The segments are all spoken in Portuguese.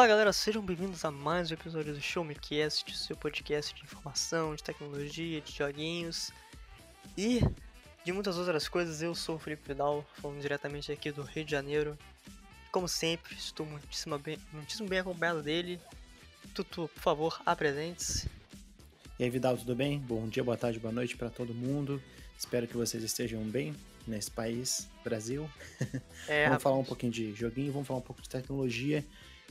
Fala galera, sejam bem-vindos a mais um episódio do Show Me Cast, seu podcast de informação, de tecnologia, de joguinhos e de muitas outras coisas. Eu sou o Felipe Vidal, falando diretamente aqui do Rio de Janeiro. Como sempre, estou muitíssimo bem, muitíssimo bem acompanhado dele. Tutu, por favor, apresente-se. E aí, Vidal, tudo bem? Bom dia, boa tarde, boa noite para todo mundo. Espero que vocês estejam bem nesse país, Brasil. É, vamos falar um pouquinho de joguinho, vamos falar um pouco de tecnologia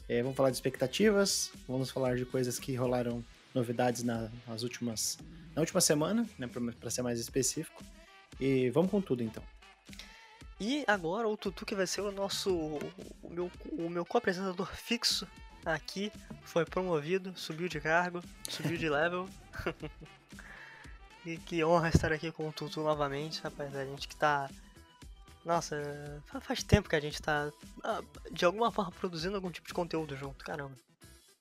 é, vamos falar de expectativas, vamos falar de coisas que rolaram novidades na, nas últimas, na última semana, né, para ser mais específico. E vamos com tudo então. E agora o Tutu que vai ser o nosso o meu, o meu co-apresentador fixo aqui foi promovido, subiu de cargo, subiu de level. e que honra estar aqui com o Tutu novamente, rapaz, a gente que tá nossa, faz tempo que a gente tá, ah, de alguma forma, produzindo algum tipo de conteúdo junto. Caramba,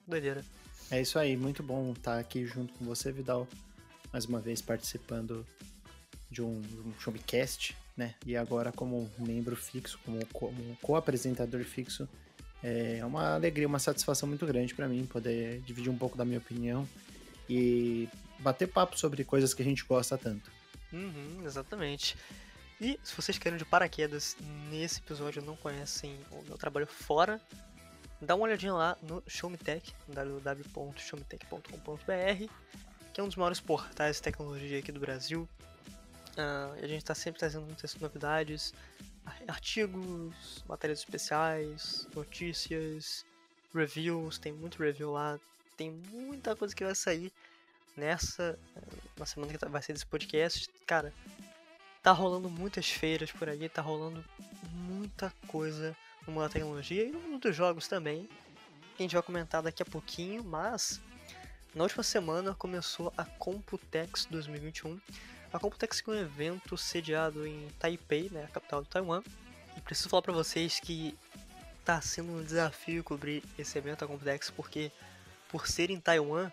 doideira. É isso aí, muito bom estar aqui junto com você, Vidal. Mais uma vez participando de um, um showcast, né? E agora como membro fixo, como, como co-apresentador fixo. É uma alegria, uma satisfação muito grande para mim poder dividir um pouco da minha opinião e bater papo sobre coisas que a gente gosta tanto. Uhum, exatamente. E se vocês querem de paraquedas nesse episódio não conhecem o meu trabalho fora, dá uma olhadinha lá no Showmetech, www.showmetech.com.br, que é um dos maiores portais de tecnologia aqui do Brasil. Uh, a gente está sempre trazendo muitas novidades, artigos, matérias especiais, notícias, reviews, tem muito review lá, tem muita coisa que vai sair nessa, na semana que vai ser desse podcast. Cara, tá rolando muitas feiras por aí, tá rolando muita coisa no mundo da tecnologia e no mundo dos jogos também. Que a gente vai comentar daqui a pouquinho, mas na última semana começou a Computex 2021. A Computex é um evento sediado em Taipei, né, a capital do Taiwan. E preciso falar para vocês que tá sendo um desafio cobrir esse evento, a Computex, porque por ser em Taiwan,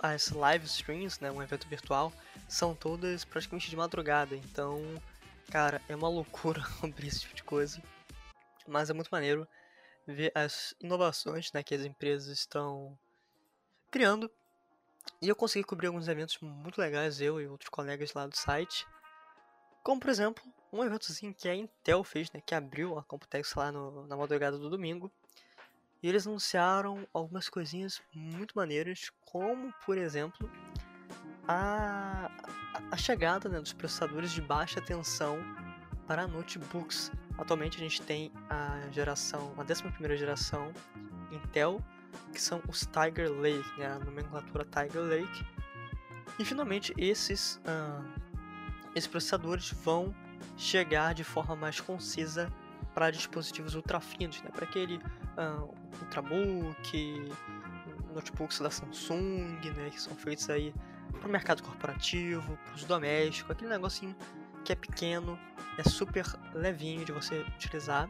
as live streams, né, um evento virtual, são todas praticamente de madrugada. Então, cara, é uma loucura abrir esse tipo de coisa. Mas é muito maneiro ver as inovações né, que as empresas estão criando. E eu consegui cobrir alguns eventos muito legais, eu e outros colegas lá do site. Como, por exemplo, um eventozinho que a Intel fez, né, que abriu a Computex lá no, na madrugada do domingo. E eles anunciaram algumas coisinhas muito maneiras, como, por exemplo, a, a chegada né, dos processadores de baixa tensão para notebooks. Atualmente a gente tem a geração, a 11 geração Intel, que são os Tiger Lake, né, a nomenclatura Tiger Lake. E finalmente esses, uh, esses processadores vão chegar de forma mais concisa para dispositivos ultra finos, né, para aquele uh, Ultrabook, notebooks da Samsung, né, que são feitos aí para o mercado corporativo, para os domésticos, aquele negocinho que é pequeno, é super levinho de você utilizar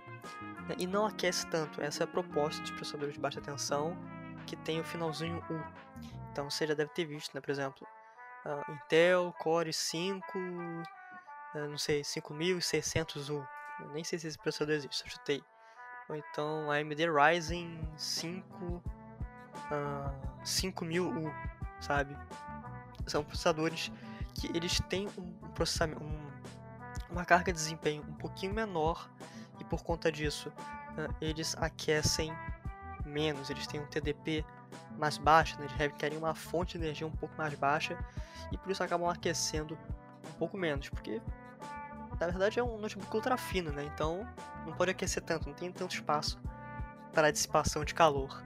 né, e não aquece tanto. Essa é a proposta dos processadores de baixa tensão que tem o finalzinho U. Então você já deve ter visto, né, por exemplo, uh, Intel Core 5, uh, não sei, 5600U. Eu nem sei se esse processador existe, eu chutei. Ou então AMD Ryzen 5 uh, 5000U, sabe? São processadores que eles têm um processamento, um, uma carga de desempenho um pouquinho menor e por conta disso eles aquecem menos, eles têm um TDP mais baixo, né? eles requerem uma fonte de energia um pouco mais baixa e por isso acabam aquecendo um pouco menos, porque na verdade é um notebook ultra fino, né? então não pode aquecer tanto, não tem tanto espaço para dissipação de calor.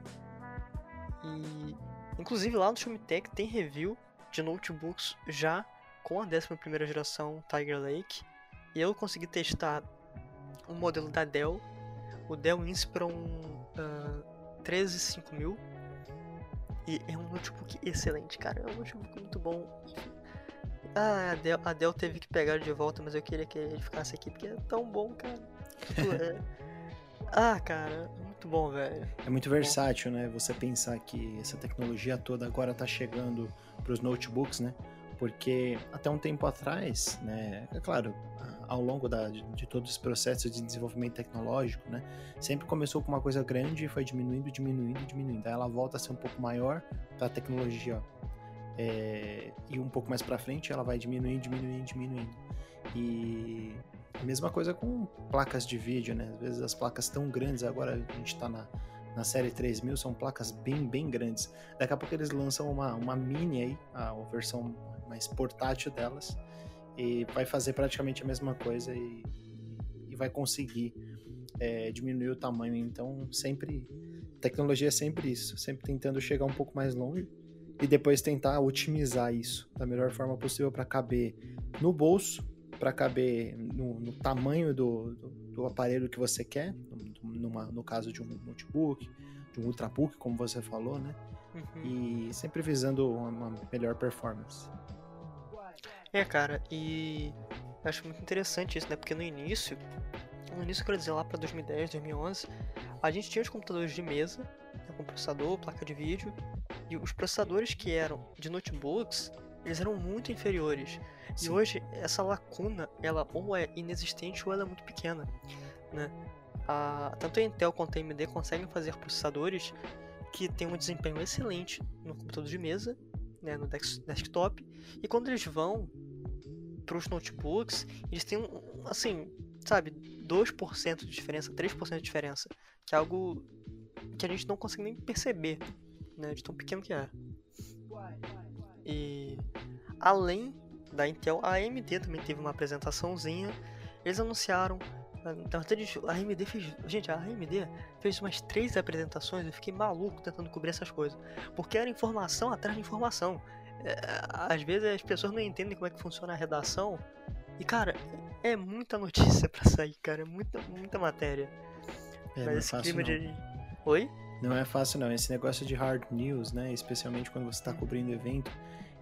E inclusive lá no Shumitech tem review de notebooks já com a 11 geração Tiger Lake. E eu consegui testar um modelo da Dell, o Dell Inspiron uh, 13500. E é um notebook excelente, cara. É um notebook muito bom. Ah, a Dell, a Dell teve que pegar de volta, mas eu queria que ele ficasse aqui porque é tão bom, cara. é... Ah, cara, muito bom, velho. É muito versátil, né? Você pensar que essa tecnologia toda agora tá chegando para os notebooks, né? Porque até um tempo atrás, né? É claro, ao longo da, de, de todo esse processo de desenvolvimento tecnológico, né? Sempre começou com uma coisa grande e foi diminuindo, diminuindo, diminuindo. Aí ela volta a ser um pouco maior para a tecnologia é, e um pouco mais para frente ela vai diminuindo, diminuindo, diminuindo. E mesma coisa com placas de vídeo, né? Às vezes as placas tão grandes, agora a gente está na, na série 3000, são placas bem, bem grandes. Daqui a pouco eles lançam uma, uma mini aí, a versão mais portátil delas, e vai fazer praticamente a mesma coisa e, e vai conseguir é, diminuir o tamanho. Então, sempre. Tecnologia é sempre isso, sempre tentando chegar um pouco mais longe e depois tentar otimizar isso da melhor forma possível para caber no bolso, para caber no, no tamanho do, do, do, aparelho que você quer, numa, no caso de um notebook, de um ultrabook, como você falou, né? Uhum. E sempre visando uma melhor performance. É, cara, e eu acho muito interessante isso, né? Porque no início, no início, quero dizer, lá para 2010, 2011, a gente tinha os computadores de mesa, né, com processador, placa de vídeo, e os processadores que eram de notebooks, eles eram muito inferiores. Sim. E hoje, essa lacuna, ela ou é inexistente ou ela é muito pequena, né? A, tanto a Intel quanto a AMD conseguem fazer processadores que têm um desempenho excelente no computador de mesa né, no desktop. E quando eles vão para os notebooks, eles têm, assim, sabe, 2% de diferença, 3% de diferença, que é algo que a gente não consegue nem perceber, né, de tão pequeno que é. E além da Intel, a AMD também teve uma apresentaçãozinha. Eles anunciaram então, a AMD fez. Gente, a AMD fez umas três apresentações. Eu fiquei maluco tentando cobrir essas coisas. Porque era informação atrás de informação. É, às vezes as pessoas não entendem como é que funciona a redação. E, cara, é muita notícia pra sair, cara. É muita, muita matéria. É, Mas esse é clima não. de. Oi? Não é fácil, não. Esse negócio de hard news, né? Especialmente quando você está cobrindo evento,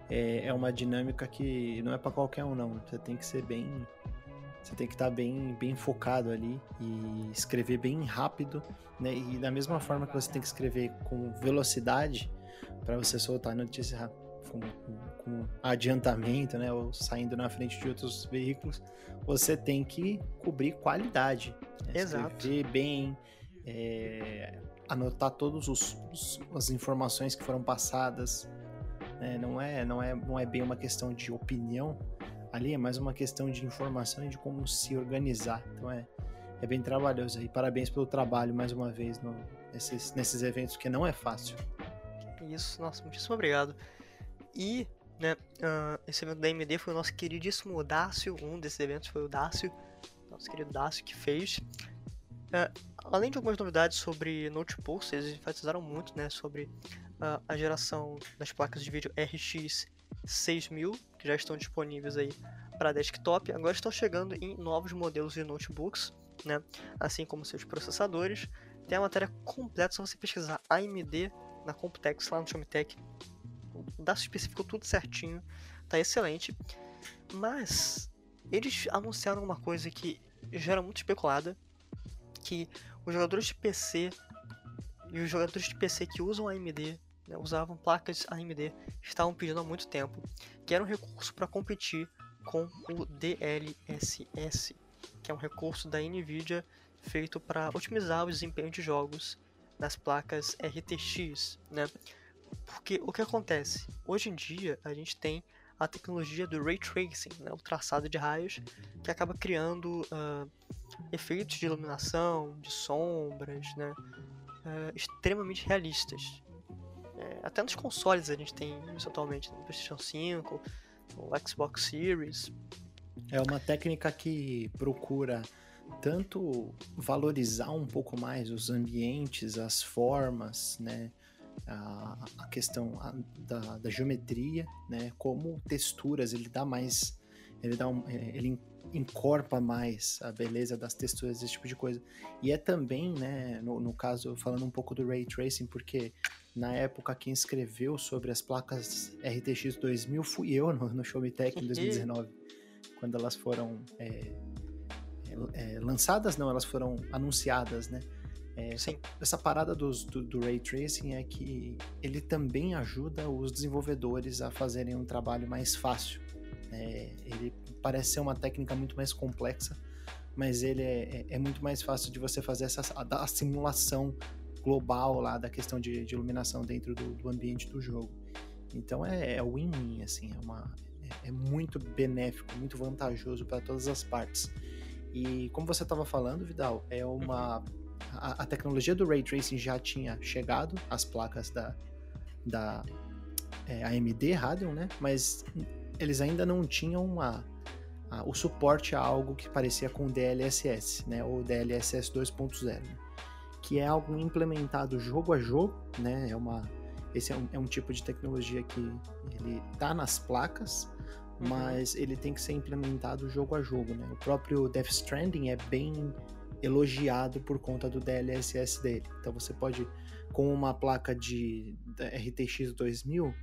é, é uma dinâmica que não é para qualquer um, não. Você tem que ser bem você tem que estar tá bem, bem focado ali e escrever bem rápido, né? E da mesma forma que você tem que escrever com velocidade para você soltar a notícia com, com, com, adiantamento, né? Ou saindo na frente de outros veículos, você tem que cobrir qualidade. Né? Exato. Escrever bem, é, anotar todas as informações que foram passadas. Né? Não, é, não, é, não é bem uma questão de opinião, ali é mais uma questão de informação e de como se organizar. Então é, é bem trabalhoso. E parabéns pelo trabalho mais uma vez no, nesses, nesses eventos, que não é fácil. Isso, nossa, muitíssimo obrigado. E né, uh, esse evento da AMD foi o nosso queridíssimo Dácio, um desses eventos foi o Dácio, nosso querido Dácio que fez. Uh, além de algumas novidades sobre notebooks, eles enfatizaram muito né, sobre uh, a geração das placas de vídeo RX 6000, que já estão disponíveis aí para desktop, agora estão chegando em novos modelos de notebooks, né? assim como seus processadores. Tem a matéria completa, só você pesquisar AMD na Computex, lá no Showmetech. O DAS especificou tudo certinho, tá excelente. Mas eles anunciaram uma coisa que já era muito especulada, que os jogadores de PC e os jogadores de PC que usam AMD né, usavam placas AMD, estavam pedindo há muito tempo, que era um recurso para competir com o DLSS, que é um recurso da NVIDIA feito para otimizar o desempenho de jogos nas placas RTX, né? Porque o que acontece? Hoje em dia a gente tem a tecnologia do Ray Tracing, né? o traçado de raios, que acaba criando uh, efeitos de iluminação, de sombras, né? Uh, extremamente realistas. É, até nos consoles a gente tem isso atualmente, no PlayStation 5, no Xbox Series. É uma técnica que procura tanto valorizar um pouco mais os ambientes, as formas, né? A, a questão da, da, geometria, né? Como texturas, ele dá mais, ele dá um, é, ele encorpa mais a beleza das texturas, esse tipo de coisa. E é também, né? No, no caso, falando um pouco do ray tracing, porque na época, quem escreveu sobre as placas RTX 2000 fui eu no, no Show Me Tech em 2019, quando elas foram é, é, é, lançadas, não, elas foram anunciadas, né? É, essa, essa, parada dos, do, do, Ray Tracing é que ele também ajuda os desenvolvedores a fazerem um trabalho mais fácil. É, ele parece ser uma técnica muito mais complexa, mas ele é, é, é muito mais fácil de você fazer essa a, a simulação global lá da questão de, de iluminação dentro do, do, ambiente do jogo. Então é, é win-win, assim, é, uma, é, é muito benéfico, muito vantajoso para todas as partes. E como você estava falando, Vidal, é uma uhum. A, a, tecnologia do ray tracing já tinha chegado às placas da, da é, AMD Radeon, né? Mas eles ainda não tinham uma, a, o suporte a algo que parecia com o DLSS, né? Ou DLSS 2.0, né? que é algo implementado jogo a jogo, né? É uma esse é um, é um tipo de tecnologia que ele tá nas placas, uhum. mas ele tem que ser implementado jogo a jogo, né? O próprio Death Stranding é bem elogiado por conta do DLSS dele. Então você pode com uma placa de RTX 2000,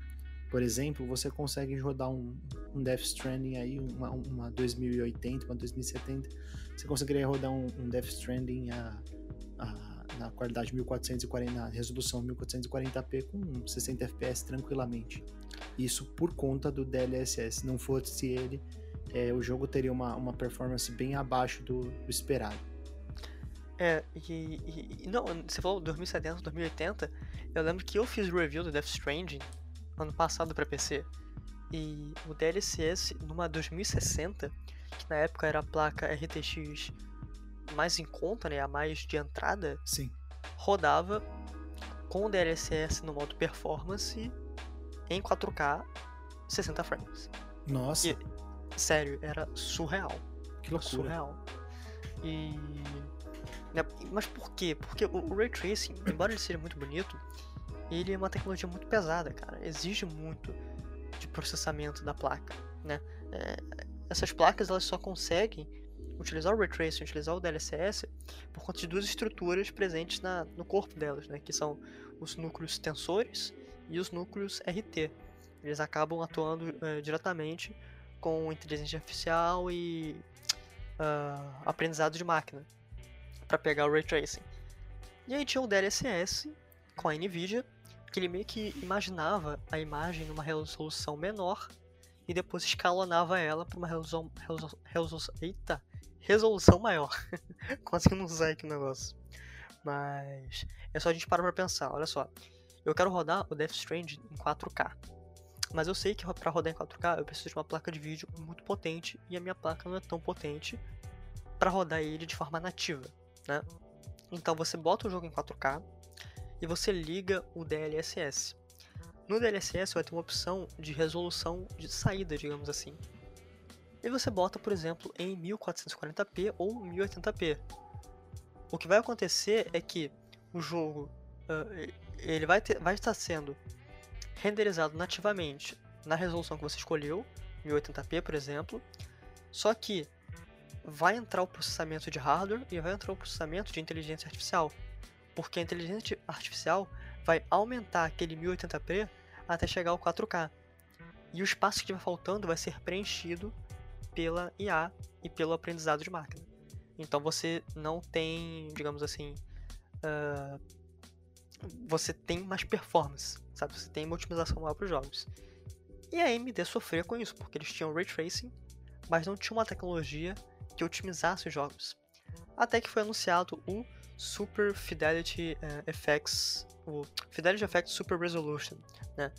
por exemplo, você consegue rodar um, um Death Stranding aí, uma, uma 2080, uma 2070, você conseguiria rodar um, um Death Stranding a, a na qualidade 1440, na resolução 1440p com 60 fps tranquilamente. Isso por conta do DLSS. Não fosse ele, é, o jogo teria uma, uma performance bem abaixo do, do esperado. É, e, e, Não, você falou 2070, 2080. Eu lembro que eu fiz o review do Death Stranding ano passado para PC. E o DLSS numa 2060, que na época era a placa RTX mais em conta, né, a mais de entrada, Sim. rodava com o DLSS no modo performance em 4K 60 frames. Nossa. E, sério, era surreal. Que loucura. Surreal. E né, mas por quê? Porque o Ray Tracing, embora ele seja muito bonito, ele é uma tecnologia muito pesada, cara. Exige muito de processamento da placa, né? É, essas placas elas só conseguem utilizar o Ray Tracing, utilizar o DLSS, por conta de duas estruturas presentes na, no corpo delas, né? Que são os núcleos tensores e os núcleos RT. Eles acabam atuando uh, diretamente com inteligência artificial e uh, aprendizado de máquina para pegar o ray tracing. E aí tinha o DLSS com a Nvidia, que ele meio que imaginava a imagem numa resolução menor e depois escalonava ela para uma resolução, resolução, resolução, eita, resolução maior. Consegui não usar aqui o negócio. Mas é só a gente parar pra pensar, olha só. Eu quero rodar o Death Stranding em 4K. Mas eu sei que para rodar em 4K eu preciso de uma placa de vídeo muito potente e a minha placa não é tão potente para rodar ele de forma nativa né? Então você bota o jogo em 4K e você liga o DLSS. No DLSS vai ter uma opção de resolução de saída, digamos assim. E você bota, por exemplo, em 1440p ou 1080p. O que vai acontecer é que o jogo uh, ele vai, ter, vai estar sendo renderizado nativamente na resolução que você escolheu, 1080p, por exemplo. Só que vai entrar o processamento de hardware e vai entrar o processamento de inteligência artificial. Porque a inteligência artificial vai aumentar aquele 1080p até chegar ao 4K. E o espaço que estiver faltando vai ser preenchido pela IA e pelo aprendizado de máquina. Então você não tem, digamos assim, uh, você tem mais performance, sabe? Você tem uma otimização maior para os jogos. E a AMD sofria com isso, porque eles tinham ray tracing, mas não tinha uma tecnologia que otimizasse os jogos. Até que foi anunciado o Super Fidelity uh, FX, o Fidelity FX Super Resolution, né?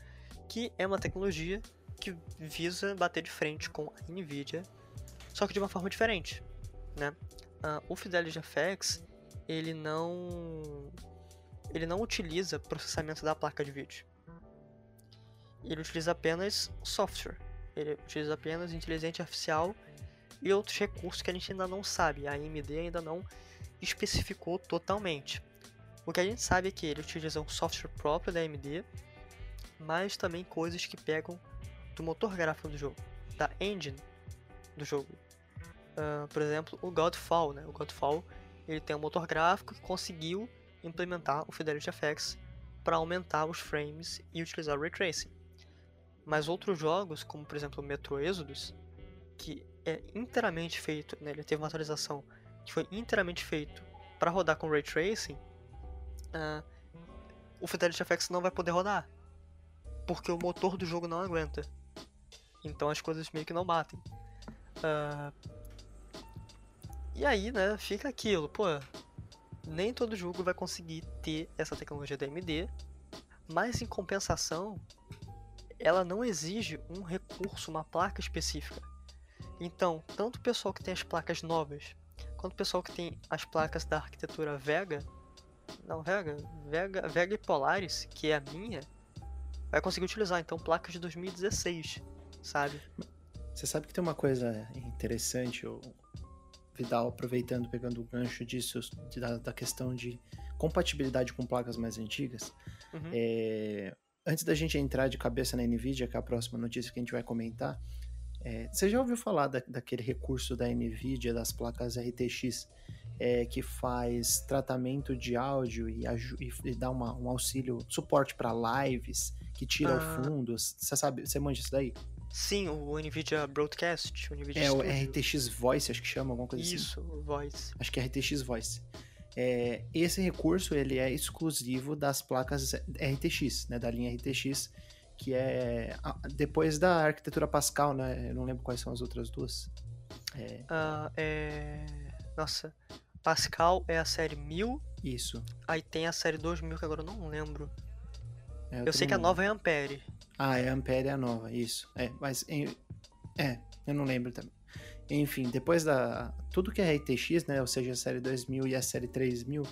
que é uma tecnologia que visa bater de frente com a Nvidia, só que de uma forma diferente. Né? Uh, o Fidelity FX ele não ele não utiliza processamento da placa de vídeo. Ele utiliza apenas software. Ele utiliza apenas inteligência artificial e outros recursos que a gente ainda não sabe, a AMD ainda não especificou totalmente. O que a gente sabe é que ele utiliza um software próprio da AMD, mas também coisas que pegam do motor gráfico do jogo, da engine do jogo. Uh, por exemplo, o Godfall, né? O Godfall ele tem um motor gráfico que conseguiu implementar o Fidelity FX para aumentar os frames e utilizar o Ray Tracing. Mas outros jogos, como por exemplo o Metro Exodus, que é inteiramente feito, né, ele teve uma atualização que foi inteiramente feito para rodar com Ray Tracing, uh, o Fidelity FX não vai poder rodar, porque o motor do jogo não aguenta. Então as coisas meio que não batem. Uh, e aí, né, fica aquilo, pô, nem todo jogo vai conseguir ter essa tecnologia da AMD, mas em compensação, ela não exige um recurso, uma placa específica. Então, tanto o pessoal que tem as placas novas, quanto o pessoal que tem as placas da arquitetura Vega, não Vega, Vega, Vega e Polaris, que é a minha, vai conseguir utilizar então placas de 2016, sabe? Você sabe que tem uma coisa interessante, Vidal, aproveitando, pegando o gancho disso, da, da questão de compatibilidade com placas mais antigas. Uhum. É, antes da gente entrar de cabeça na NVIDIA, que é a próxima notícia que a gente vai comentar, é, você já ouviu falar da, daquele recurso da NVIDIA, das placas RTX, é, que faz tratamento de áudio e, e, dá uma, um auxílio, suporte para lives, que tira ah. o fundo? Você sabe, você manja isso daí? Sim, o NVIDIA Broadcast. O NVIDIA é, Studio. o RTX Voice, acho que chama, alguma coisa Isso, assim. Isso, Voice. Acho que é RTX Voice. É, esse recurso ele é exclusivo das placas RTX, né, da linha RTX, que é depois da arquitetura Pascal, né? Eu não lembro quais são as outras duas. É... Uh, é... Nossa, Pascal é a série 1000. Isso. Aí tem a série 2000 que agora eu não lembro. É, eu, eu sei que a nova é Ampere. Ah, é Ampere é a nova, isso. É, mas. É, eu não lembro também. Enfim, depois da. Tudo que é RTX, né? Ou seja, a série 2000 e a série 3000,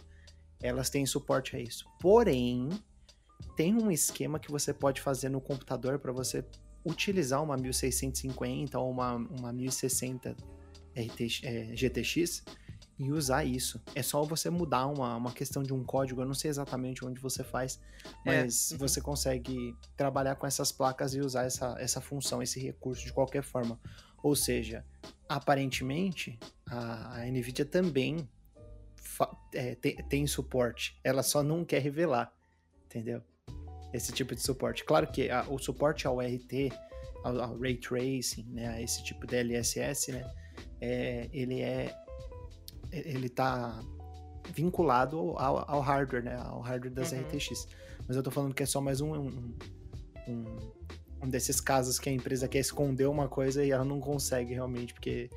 elas têm suporte a isso. Porém, tem um esquema que você pode fazer no computador para você utilizar uma 1650 ou uma, uma 1060 RTX, é, GTX e usar isso. É só você mudar uma, uma questão de um código, eu não sei exatamente onde você faz, é, mas é. você consegue trabalhar com essas placas e usar essa, essa função, esse recurso de qualquer forma. Ou seja, aparentemente a, a Nvidia também é, tem, tem suporte, ela só não quer revelar, entendeu? Esse tipo de suporte. Claro que a, o suporte ao RT, ao, ao Ray Tracing, né, esse tipo de LSS, né, é, ele é ele tá vinculado ao, ao, hardware, né? Ao hardware das uhum. RTX. Mas eu tô falando que é só mais um, um, um, um, desses casos que a empresa quer esconder uma coisa e ela não consegue realmente, porque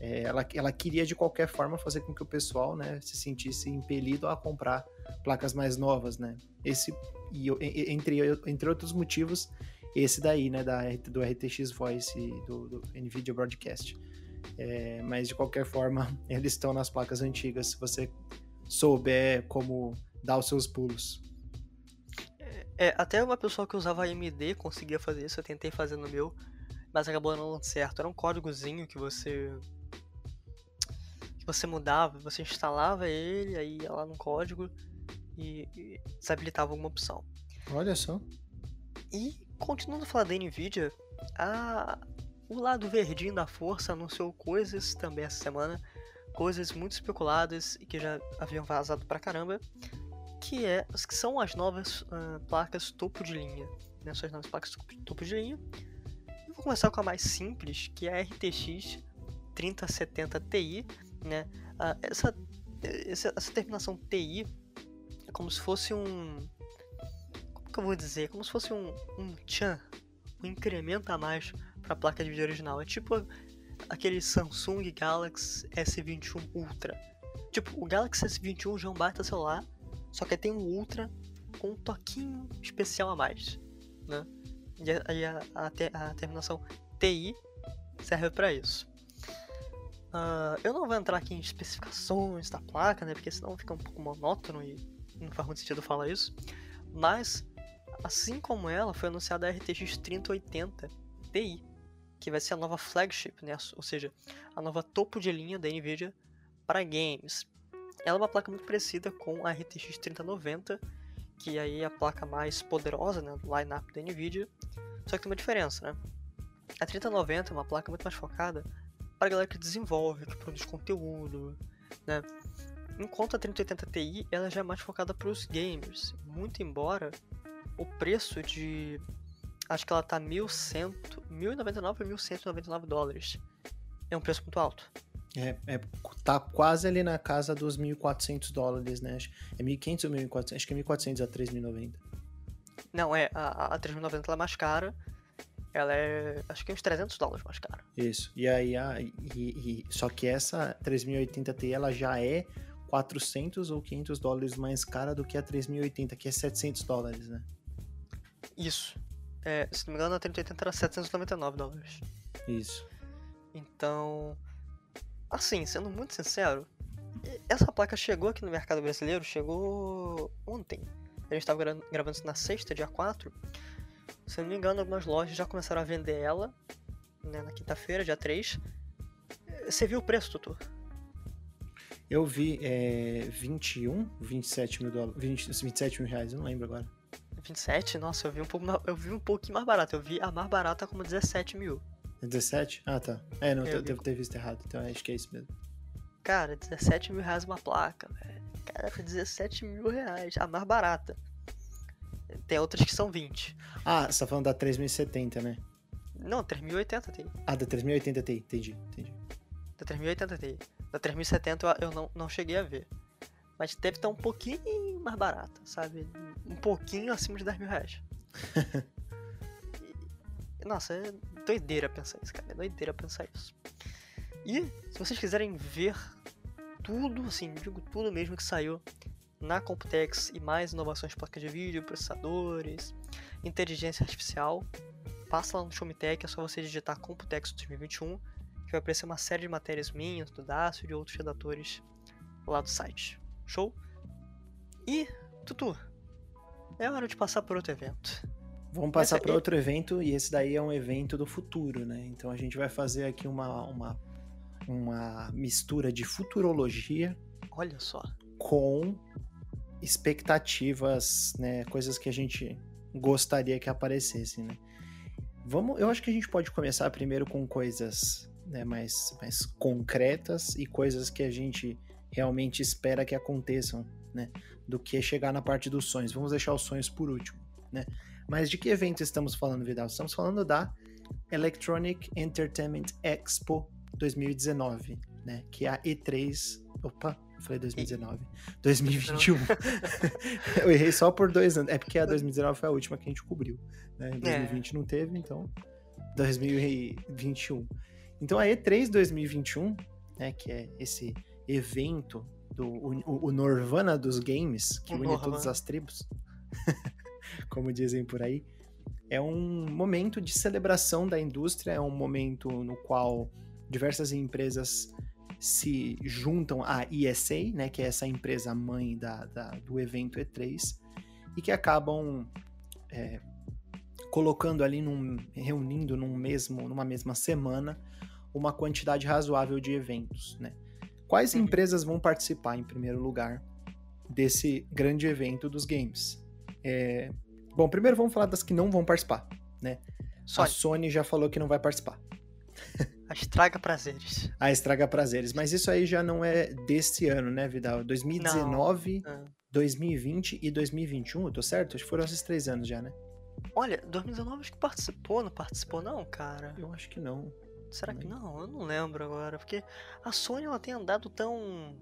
é, ela, ela queria de qualquer forma fazer com que o pessoal né, se sentisse impelido a comprar placas mais novas, né? Esse, e, entre, entre outros motivos, esse daí, né, da, do RTX Voice do, do NVIDIA Broadcast. É, mas de qualquer forma, eles estão nas placas antigas, se você souber como dar os seus pulos. É, até uma pessoa que usava AMD conseguia fazer isso, eu tentei fazer no meu, mas acabou não dando certo. Era um códigozinho que você que você mudava, você instalava ele, aí ia lá no código e, e desabilitava alguma opção. Olha só. E continuando a falar da Nvidia, a, o lado verdinho da força anunciou coisas também essa semana, coisas muito especuladas e que já haviam vazado pra caramba, que, é, que são as novas uh, placas topo de linha. Né, novas placas topo de linha. Eu vou começar com a mais simples, que é a RTX 3070 Ti. Né? Uh, essa, essa, essa terminação TI como se fosse um. Como que eu vou dizer? Como se fosse um, um chan, um incremento a mais para a placa de vídeo original. É tipo aquele Samsung Galaxy S21 Ultra. Tipo, o Galaxy S21 já é um baita celular, só que tem um Ultra com um toquinho especial a mais, né? E a, a, a, a terminação TI serve para isso. Uh, eu não vou entrar aqui em especificações da placa, né? Porque senão fica um pouco monótono e não faz muito sentido falar isso. Mas, assim como ela, foi anunciada a RTX 3080 Ti, que vai ser a nova flagship, né? ou seja, a nova topo de linha da Nvidia para games. Ela é uma placa muito parecida com a RTX 3090, que aí é a placa mais poderosa né, do lineup da Nvidia, só que tem uma diferença, né? A 3090 é uma placa muito mais focada para a galera que desenvolve, que produz conteúdo, né? Enquanto a 3080 Ti ela já é mais focada para os gamers, muito embora o preço de Acho que ela tá 1.100, 1.099 ou 1.199 dólares. É um preço muito alto. É, é, tá quase ali na casa dos 1.400 dólares, né? É 1.500 ou 1.400? Acho que é 1.400 a 3.090. Não, é, a, a 3.090 é mais cara. ela é, acho que é uns 300 dólares mais cara. Isso. E aí, a, e, e, só que essa 3080 Ti, ela já é 400 ou 500 dólares mais cara do que a 3080, que é 700 dólares, né? Isso. É, se não me engano, a 3080 era 799 dólares. Isso. Então, assim, sendo muito sincero, essa placa chegou aqui no mercado brasileiro, chegou ontem. A gente estava gravando isso na sexta, dia 4. Se não me engano, algumas lojas já começaram a vender ela né, na quinta-feira, dia 3. Você viu o preço, Tutu? Eu vi é, 21, 27 mil dólares, 20, 27 mil reais, eu não lembro agora. 27? Nossa, eu vi um pouco eu vi um pouquinho mais barato. Eu vi a mais barata como 17 mil. 17? Ah, tá. É, não, eu devo ter visto errado, então acho que é isso mesmo. Cara, 17 mil reais uma placa, velho. Cara, 17 mil reais, a mais barata. Tem outras que são 20. Ah, você tá falando da 3070, né? Não, 3080 tem. Ah, da 3080 tem, entendi, entendi. Da 3080 tem. Da 3070 eu não, não cheguei a ver. Mas deve estar um pouquinho mais barata, sabe? Um pouquinho acima de 10 mil reais. e, nossa, é doideira pensar isso, cara. É doideira pensar isso. E se vocês quiserem ver tudo, assim, digo tudo mesmo que saiu na Computex e mais inovações de placa de vídeo, processadores, inteligência artificial, passa lá no Showmetech, é só você digitar Computex 2021, que vai aparecer uma série de matérias minhas, do Dácio e de outros redatores lá do site. Show? E, Tutu, é hora de passar por outro evento. Vamos passar para é... outro evento e esse daí é um evento do futuro, né? Então a gente vai fazer aqui uma, uma, uma mistura de futurologia. Olha só. Com expectativas, né? Coisas que a gente gostaria que aparecessem, né? Vamos, eu acho que a gente pode começar primeiro com coisas né, mais, mais concretas e coisas que a gente realmente espera que aconteçam, né? Do que chegar na parte dos sonhos. Vamos deixar os sonhos por último, né? Mas de que evento estamos falando, Vidal? Estamos falando da Electronic Entertainment Expo 2019, né? Que é a E3. Opa, falei 2019. 2021. eu errei só por dois anos. É porque a 2019 foi a última que a gente cobriu. Né? Em 2020 é. não teve, então 2021. Então a E3 2021, né, que é esse evento do o, o Norvana dos games, que o une todas as tribos. como dizem por aí. É um momento de celebração da indústria, é um momento no qual diversas empresas se juntam à ESA, né, que é essa empresa mãe da, da do evento E3, e que acabam é, colocando ali, num, reunindo num mesmo, numa mesma semana, uma quantidade razoável de eventos. Né? Quais uhum. empresas vão participar, em primeiro lugar, desse grande evento dos games? É, Bom, primeiro vamos falar das que não vão participar, né? Sony. A Sony já falou que não vai participar. A Estraga Prazeres. A Estraga Prazeres. Mas isso aí já não é deste ano, né, Vidal? 2019, não. 2020 e 2021, eu tô certo? Acho que foram esses três anos já, né? Olha, 2019 acho que participou, não participou não, cara? Eu acho que não. Será que não? Eu não lembro agora, porque a Sony ela tem andado tão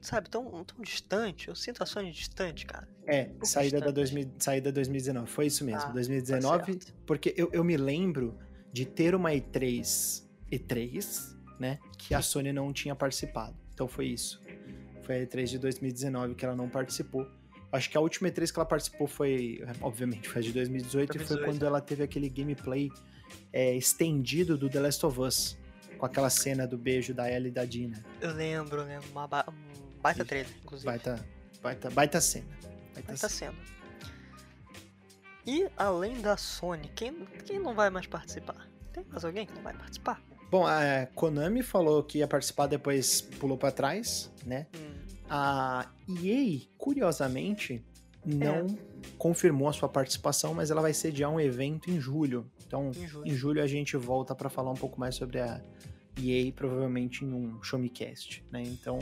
sabe, tão, tão distante. Eu sinto a Sony distante, cara. É, um saída, da 2000, saída 2019. Foi isso mesmo. Ah, 2019, tá porque eu, eu me lembro de ter uma E3, E3, né? Que a Sony não tinha participado. Então foi isso. Foi a E3 de 2019 que ela não participou. Acho que a última E3 que ela participou foi, obviamente, foi a de 2018, 2018 e foi quando ela teve aquele gameplay é, estendido do The Last of Us. Com aquela cena do beijo da Ellie e da Dina. Eu lembro, lembro. Uma, Baita trailer, inclusive. Baita, baita, baita cena. Baita, baita cena. cena. E além da Sony, quem, quem não vai mais participar? Tem mais alguém que não vai participar? Bom, a Konami falou que ia participar, depois pulou para trás, né? Hum. A EA, curiosamente, não é. confirmou a sua participação, mas ela vai sediar um evento em julho. Então, em julho, em julho a gente volta para falar um pouco mais sobre a EA, provavelmente em um Showmecast, né? Então,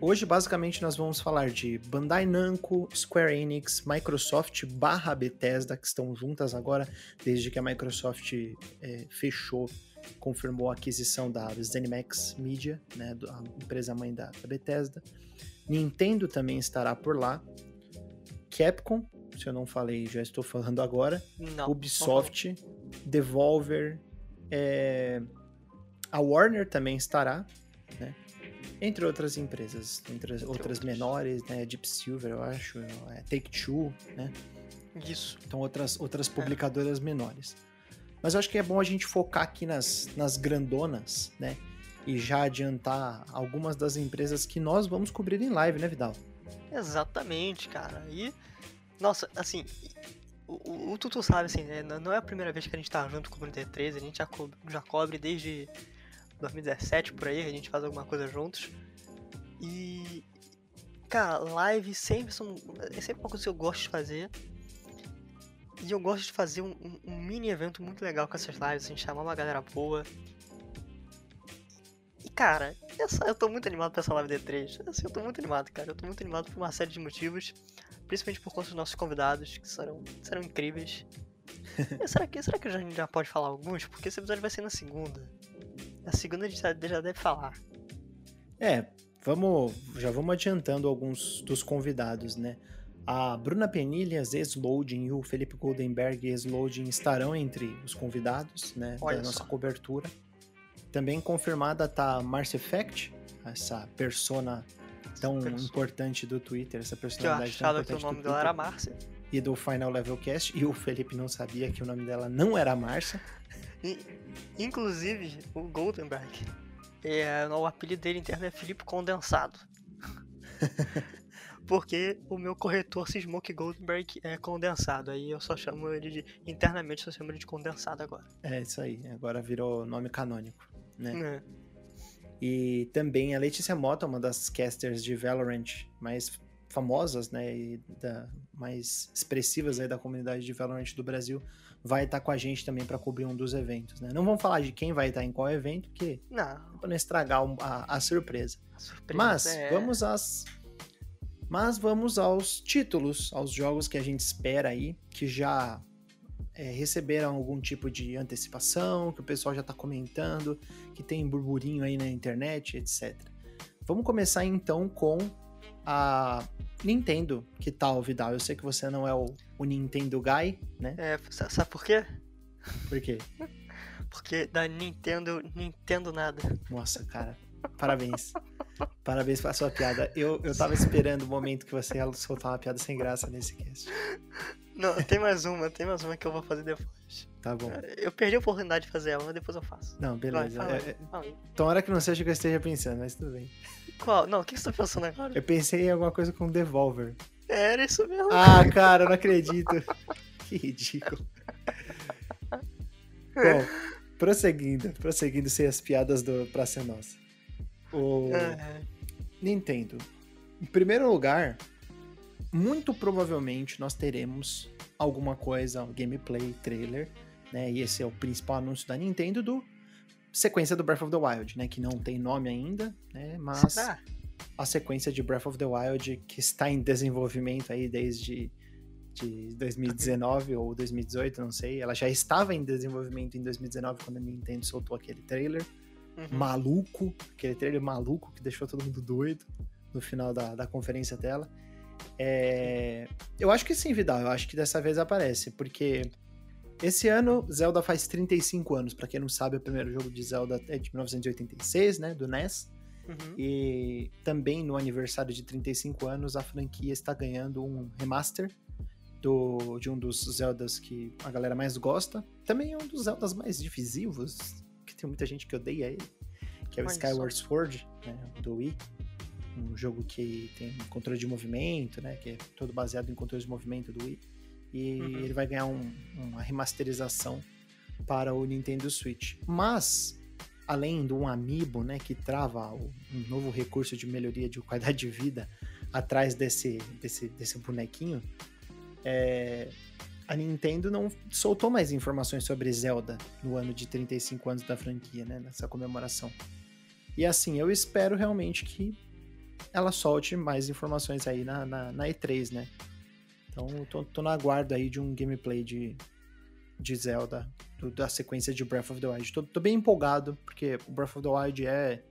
Hoje, basicamente, nós vamos falar de Bandai Namco, Square Enix, Microsoft barra Bethesda, que estão juntas agora, desde que a Microsoft é, fechou, confirmou a aquisição da ZeniMax Media, né, a empresa mãe da, da Bethesda. Nintendo também estará por lá. Capcom, se eu não falei, já estou falando agora. Não, Ubisoft, não Devolver, é... a Warner também estará, né? Entre outras empresas, entre, entre outras, menores, né? Deep Silver, eu acho, é Take-Two, né? Isso. Então, outras, outras é. publicadoras é. menores. Mas eu acho que é bom a gente focar aqui nas, nas grandonas, né? E já adiantar algumas das empresas que nós vamos cobrir em live, né, Vidal? Exatamente, cara. E, nossa, assim, o, o, Tutu sabe, assim, né? Não é a primeira vez que a gente tá junto com o T13, a gente já, co já cobre desde 2017 por aí, a gente faz alguma coisa juntos. E, cara, live sempre são, é sempre uma coisa que eu gosto de fazer. E eu gosto de fazer um, um, um mini evento muito legal com essas lives, assim, chamar uma galera boa. E cara, essa, eu tô muito animado pra essa live D3. Assim, eu tô muito animado, cara. Eu tô muito animado por uma série de motivos. Principalmente por conta dos nossos convidados, que serão, serão incríveis. será, que, será que a gente já pode falar alguns? Porque esse episódio vai ser na segunda. Na segunda a gente já deve falar. É, vamos. Já vamos adiantando alguns dos convidados, né? A Bruna Penilhas, ex-loading, e o Felipe Goldenberg, ex-loading, estarão entre os convidados né, Olha da nossa cobertura. Também confirmada tá Mars Effect, essa persona tão persona. importante do Twitter, essa personalidade que eu achava que o nome dela era Márcia. E do Final Level Cast, e o Felipe não sabia que o nome dela não era Márcia. Inclusive, o Goldenberg, é, o apelido dele interno é Felipe Condensado. porque o meu corretor cismou que Goldenberg é condensado. Aí eu só chamo ele de. Internamente só chamo ele de condensado agora. É isso aí, agora virou nome canônico, né? É. E também a Letícia Mota, uma das casters de Valorant mais famosas, né, e da, mais expressivas aí da comunidade de Valorant do Brasil, vai estar com a gente também para cobrir um dos eventos, né? Não vamos falar de quem vai estar em qual evento, porque não, para não estragar a, a, surpresa. a, surpresa. Mas é... vamos às mas vamos aos títulos, aos jogos que a gente espera aí, que já é, receberam algum tipo de antecipação, que o pessoal já está comentando, que tem burburinho aí na internet, etc. Vamos começar então com a Nintendo. Que tal, Vidal? Eu sei que você não é o, o Nintendo Guy, né? É, sabe por quê? Por quê? Porque da Nintendo, Nintendo nada. Nossa, cara. Parabéns. Parabéns pela sua piada. Eu, eu tava esperando o momento que você ia soltar uma piada sem graça nesse cast. Não, tem mais uma, tem mais uma que eu vou fazer depois. Tá bom. Eu perdi a oportunidade de fazer ela, mas depois eu faço. Não, beleza. Vai, fala, é, fala é, Tomara que não seja o que eu esteja pensando, mas tudo bem. Qual? Não, o que você tá pensando agora? Eu pensei em alguma coisa com Devolver. É, era isso mesmo. Ah, cara, eu não acredito. que ridículo. Bom, prosseguindo, prosseguindo sem as piadas do Praça Nossa. O Nintendo. Em primeiro lugar, muito provavelmente nós teremos alguma coisa, um gameplay, trailer, né? E esse é o principal anúncio da Nintendo do sequência do Breath of the Wild, né? Que não tem nome ainda, né? Mas a sequência de Breath of the Wild que está em desenvolvimento aí desde de 2019 ou 2018, não sei. Ela já estava em desenvolvimento em 2019 quando a Nintendo soltou aquele trailer uhum. maluco, aquele trailer maluco que deixou todo mundo doido no final da, da conferência dela. É... Eu acho que sim, Vidal, eu acho que dessa vez aparece, porque esse ano Zelda faz 35 anos, para quem não sabe, o primeiro jogo de Zelda é de 1986, né, do NES. Uhum. E também no aniversário de 35 anos, a franquia está ganhando um remaster do, de um dos Zeldas que a galera mais gosta. Também é um dos Zeldas mais divisivos que tem muita gente que odeia ele, que é o Skyward Sword, né, do Wii. Um jogo que tem controle de movimento, né, que é todo baseado em controle de movimento do Wii. E uhum. ele vai ganhar um, uma remasterização para o Nintendo Switch. Mas, além de um amiibo, né, que trava um novo recurso de melhoria de qualidade de vida atrás desse, desse, desse bonequinho, é, a Nintendo não soltou mais informações sobre Zelda no ano de 35 anos da franquia, né? Nessa comemoração. E assim, eu espero realmente que ela solte mais informações aí na, na, na E3, né? Então, tô, tô no aguardo aí de um gameplay de, de Zelda, do, da sequência de Breath of the Wild. Tô, tô, bem empolgado, porque o Breath of the Wild é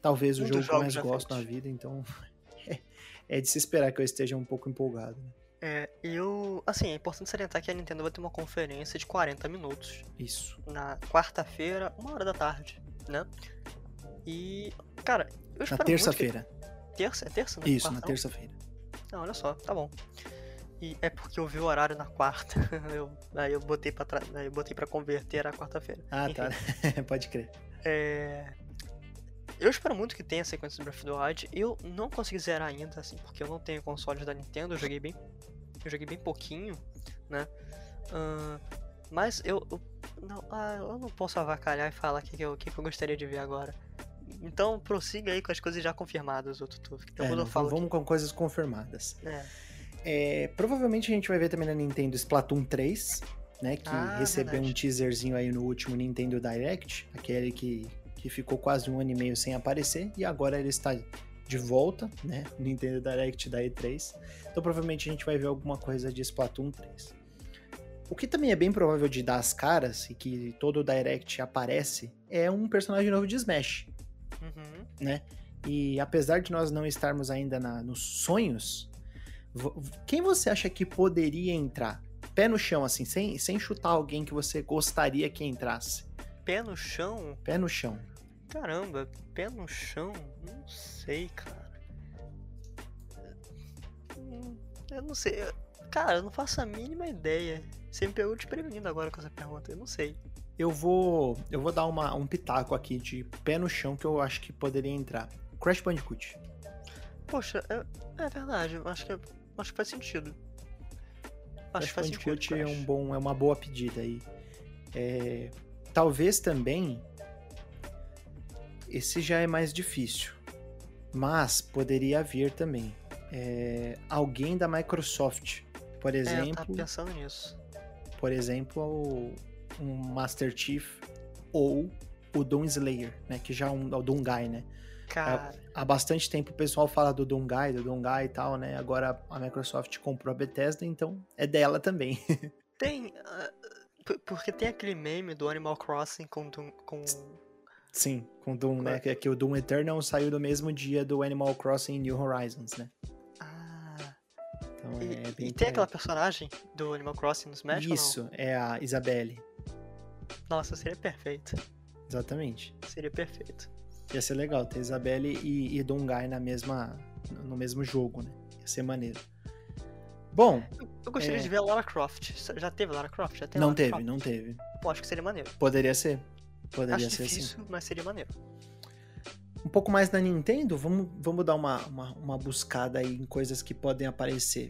talvez um o jogo que eu mais gosto na vida, então é, é, de se esperar que eu esteja um pouco empolgado. Né? É, eu assim, é importante salientar que a Nintendo vai ter uma conferência de 40 minutos. Isso. Na quarta-feira, uma hora da tarde, né? E, cara, eu espero Na terça-feira. Terça? É terça? Né? Isso, quarta, na terça-feira. Não, olha só, tá bom. E é porque eu vi o horário na quarta. eu, aí eu botei pra, tra... eu botei pra converter a quarta-feira. Ah, tá. Enfim. tá. Pode crer. É... Eu espero muito que tenha a sequência do Breath of the Wild. Eu não consegui zerar ainda, assim, porque eu não tenho consoles da Nintendo. Eu joguei bem, eu joguei bem pouquinho, né? Uh, mas eu, eu, não, ah, eu não posso avacalhar e falar o que, que, eu, que, que eu gostaria de ver agora. Então prossiga aí com as coisas já confirmadas, o Tutu. Então, é, não, vamos aqui. com coisas confirmadas. É. É, provavelmente a gente vai ver também na Nintendo Splatoon 3, né? Que ah, recebeu verdade. um teaserzinho aí no último Nintendo Direct, aquele que que ficou quase um ano e meio sem aparecer, e agora ele está de volta, né? Nintendo Direct da E3. Então provavelmente a gente vai ver alguma coisa de Splatoon 3. O que também é bem provável de dar as caras, e que todo o Direct aparece, é um personagem novo de Smash. Uhum. Né? E apesar de nós não estarmos ainda na, nos sonhos, quem você acha que poderia entrar? Pé no chão, assim, sem, sem chutar alguém que você gostaria que entrasse pé no chão? Pé no chão. Caramba, pé no chão? Não sei, cara. Hum, eu não sei. Cara, eu não faço a mínima ideia. Você me pegou desprevenido agora com essa pergunta, eu não sei. Eu vou. Eu vou dar uma, um pitaco aqui de pé no chão que eu acho que poderia entrar. Crash Bandicoot. Poxa, é, é verdade, acho que, acho que faz sentido. Acho Crash que faz Bandicoot sentido, é, um bom, é uma boa pedida aí. É, Talvez também esse já é mais difícil, mas poderia vir também é, alguém da Microsoft, por exemplo. É, eu tava pensando nisso. Por exemplo, um Master Chief ou o Doom Slayer, né? Que já é um, o Doomguy, né? Cara. Há bastante tempo o pessoal fala do Doomguy, do Doomguy e tal, né? Agora a Microsoft comprou a Bethesda, então é dela também. Tem. Uh, porque tem aquele meme do Animal Crossing com. com... Sim, com Doom, né? Que, que o Doom Eternal saiu do mesmo dia do Animal Crossing New Horizons, né? Então e, é bem. E tem aquela personagem do Animal Crossing no Smash? Isso, é a Isabelle. Nossa, seria perfeito. Exatamente. Seria perfeito. Ia ser legal ter Isabelle e, e Dongai na mesma, no mesmo jogo, né? Ia ser maneiro. Bom. Eu gostaria é... de ver a Lara Croft. Já teve Lara Croft? Já tem não Lara teve, Croft? não teve. Pô, acho que seria maneiro. Poderia ser. Poderia acho ser difícil, sim. mas seria maneiro. Um pouco mais da Nintendo, vamos, vamos dar uma, uma, uma buscada aí em coisas que podem aparecer.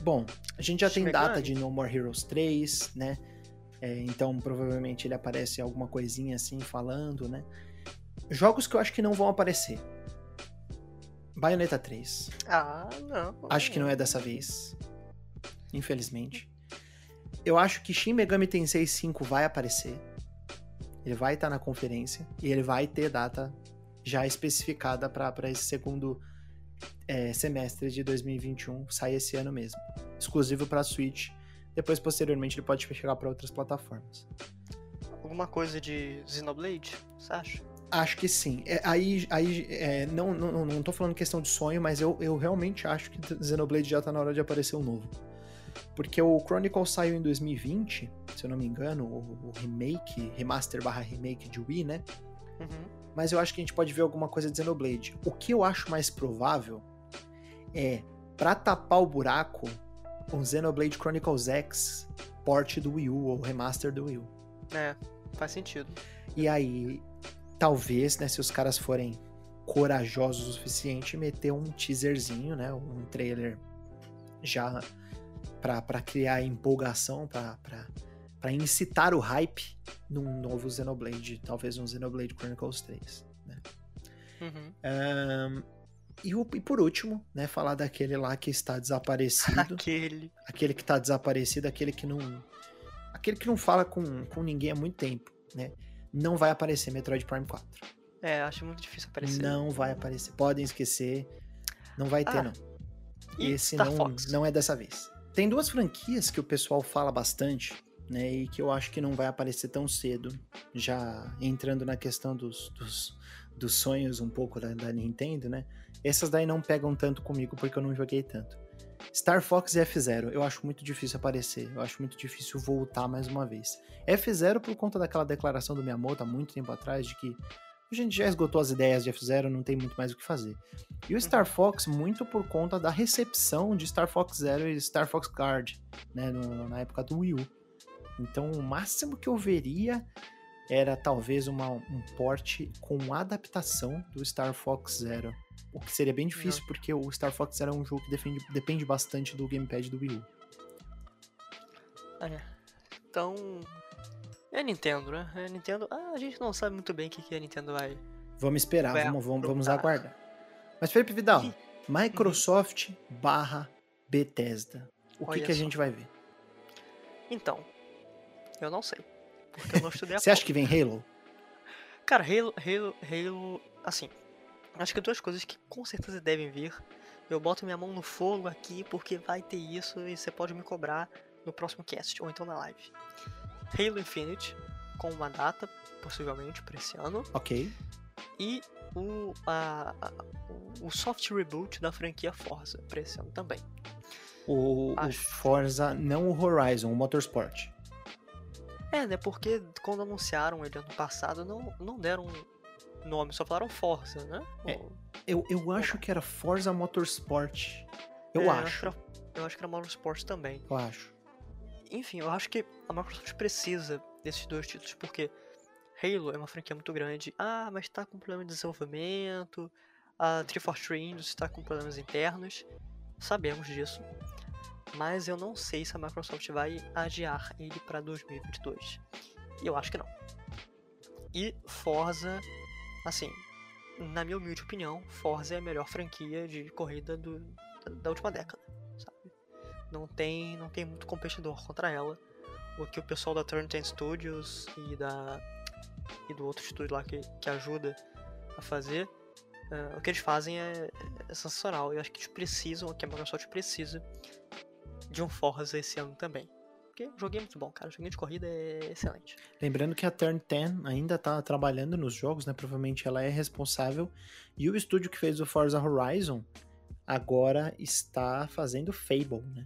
Bom, a gente já Shin tem Megami. data de No More Heroes 3, né? É, então provavelmente ele aparece alguma coisinha assim falando, né? Jogos que eu acho que não vão aparecer. Bayonetta 3. Ah, não. Acho que não é dessa vez infelizmente. Eu acho que Shin Megami Tensei 5 vai aparecer. Ele vai estar na conferência e ele vai ter data já especificada para esse segundo é, semestre de 2021, sai esse ano mesmo. Exclusivo para Switch. Depois, posteriormente, ele pode chegar para outras plataformas. Alguma coisa de Xenoblade, você acha? Acho que sim. É, aí aí é, não, não, não tô falando questão de sonho, mas eu, eu realmente acho que Xenoblade já tá na hora de aparecer um novo. Porque o Chronicle saiu em 2020, se eu não me engano, o, o remake, remaster barra remake de Wii, né? Uhum. Mas eu acho que a gente pode ver alguma coisa de Xenoblade. O que eu acho mais provável é, para tapar o buraco, um Xenoblade Chronicles X port do Wii U ou remaster do Wii U. É, faz sentido. E aí, talvez, né, se os caras forem corajosos o suficiente, meter um teaserzinho, né, um trailer já para criar empolgação, para incitar o hype num novo Xenoblade, talvez um Xenoblade Chronicles 3. Né? Uhum. Um, e, o, e, por último, né, falar daquele lá que está desaparecido. aquele. Aquele que está desaparecido, aquele que não. Aquele que não fala com, com ninguém há muito tempo, né? Não vai aparecer Metroid Prime 4. É, acho muito difícil aparecer. Não vai aparecer. Podem esquecer. Não vai ter, ah, não. Esse não, não é dessa vez. Tem duas franquias que o pessoal fala bastante, né? E que eu acho que não vai aparecer tão cedo. Já entrando na questão dos, dos, dos sonhos um pouco da, da, Nintendo, né? Essas daí não pegam tanto comigo porque eu não joguei tanto. Star Fox e F0, eu acho muito difícil aparecer. Eu acho muito difícil voltar mais uma vez. F0 por conta daquela declaração do Miyamoto há muito tempo atrás de que a gente já esgotou as ideias de F0, não tem muito mais o que fazer. E o Star Fox, muito por conta da recepção de Star Fox Zero e Star Fox Guard, né, no, na época do Wii U. Então, o máximo que eu veria era talvez uma, um porte com adaptação do Star Fox Zero. O que seria bem difícil, porque o Star Fox Zero é um jogo que defende, depende bastante do gamepad do Wii U. É. Então, é Nintendo, né? É Nintendo. Ah, a gente não sabe muito bem o que, que a Nintendo vai. Vamos esperar, vai vamos, vamos, vamos aguardar. Mas Felipe Vidal. Microsoft barra Bethesda. O que, que a gente vai ver? Então, eu não sei. Porque eu não estudei a Você acha que vem Halo? Cara, Halo, Halo, Halo, assim, acho que duas coisas que com certeza devem vir. Eu boto minha mão no fogo aqui porque vai ter isso e você pode me cobrar no próximo cast ou então na live. Halo Infinite, com uma data, possivelmente, para esse ano. Ok. E o, a, a, o soft reboot da franquia Forza para esse ano também. O, o, Forza, não o Horizon, o Motorsport. É, né? Porque quando anunciaram ele ano passado, não, não deram nome, só falaram Forza, né? É, eu, eu acho que era Forza Motorsport. Eu é, acho. Eu acho, era, eu acho que era Motorsport também. Eu acho. Enfim, eu acho que a Microsoft precisa desses dois títulos, porque Halo é uma franquia muito grande. Ah, mas tá com problema de desenvolvimento. A 343 Industries está com problemas internos. Sabemos disso. Mas eu não sei se a Microsoft vai adiar ele para 2022. E eu acho que não. E Forza, assim, na minha humilde opinião, Forza é a melhor franquia de corrida do, da última década não tem, não tem muito competidor contra ela. O que o pessoal da Turn 10 Studios e da e do outro estúdio lá que, que ajuda a fazer, uh, o que eles fazem é, é sensacional. Eu acho que eles precisam, que a Microsoft precisa de um Forza esse ano também. Porque o joguinho é muito bom, cara. O joguinho de corrida é excelente. Lembrando que a Turn 10 ainda está trabalhando nos jogos, né? Provavelmente ela é responsável. E o estúdio que fez o Forza Horizon agora está fazendo Fable, né?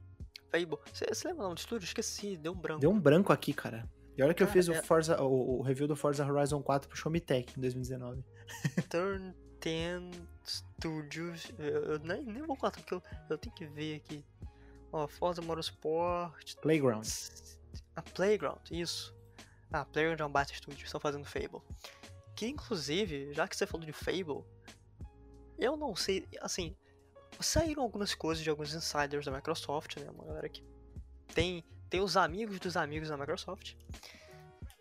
Fable. Você lembra o nome do estúdio? Esqueci, deu um branco. Deu um branco aqui, cara. E olha que cara, eu fiz é... o, Forza, o, o, review do Forza Horizon 4 pro Show Me Tech em 2019. Turn 10 Studios. Eu, eu, nem, nem vou contar, porque eu, eu tenho que ver aqui. Ó, Forza Motorsport. Playground. A Playground, isso. Ah, Playground é um Bata Studios, estão fazendo Fable. Que inclusive, já que você falou de Fable, eu não sei, assim, saíram algumas coisas de alguns insiders da Microsoft, né? Uma galera que tem, tem os amigos dos amigos da Microsoft.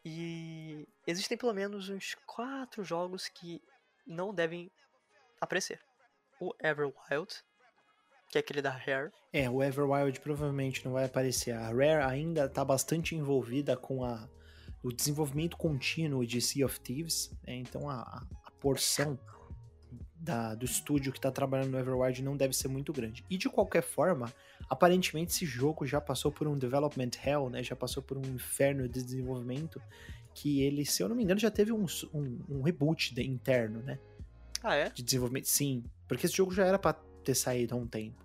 E existem pelo menos uns quatro jogos que não devem aparecer. O Everwild, que é aquele da Rare. É, o Everwild provavelmente não vai aparecer. A Rare ainda está bastante envolvida com a, o desenvolvimento contínuo de Sea of Thieves, né? então a, a porção da, do estúdio que está trabalhando no Everwild não deve ser muito grande. E de qualquer forma, aparentemente esse jogo já passou por um development hell, né? Já passou por um inferno de desenvolvimento que ele, se eu não me engano, já teve um, um, um reboot de, interno, né? Ah, é? De desenvolvimento, sim. Porque esse jogo já era para ter saído há um tempo.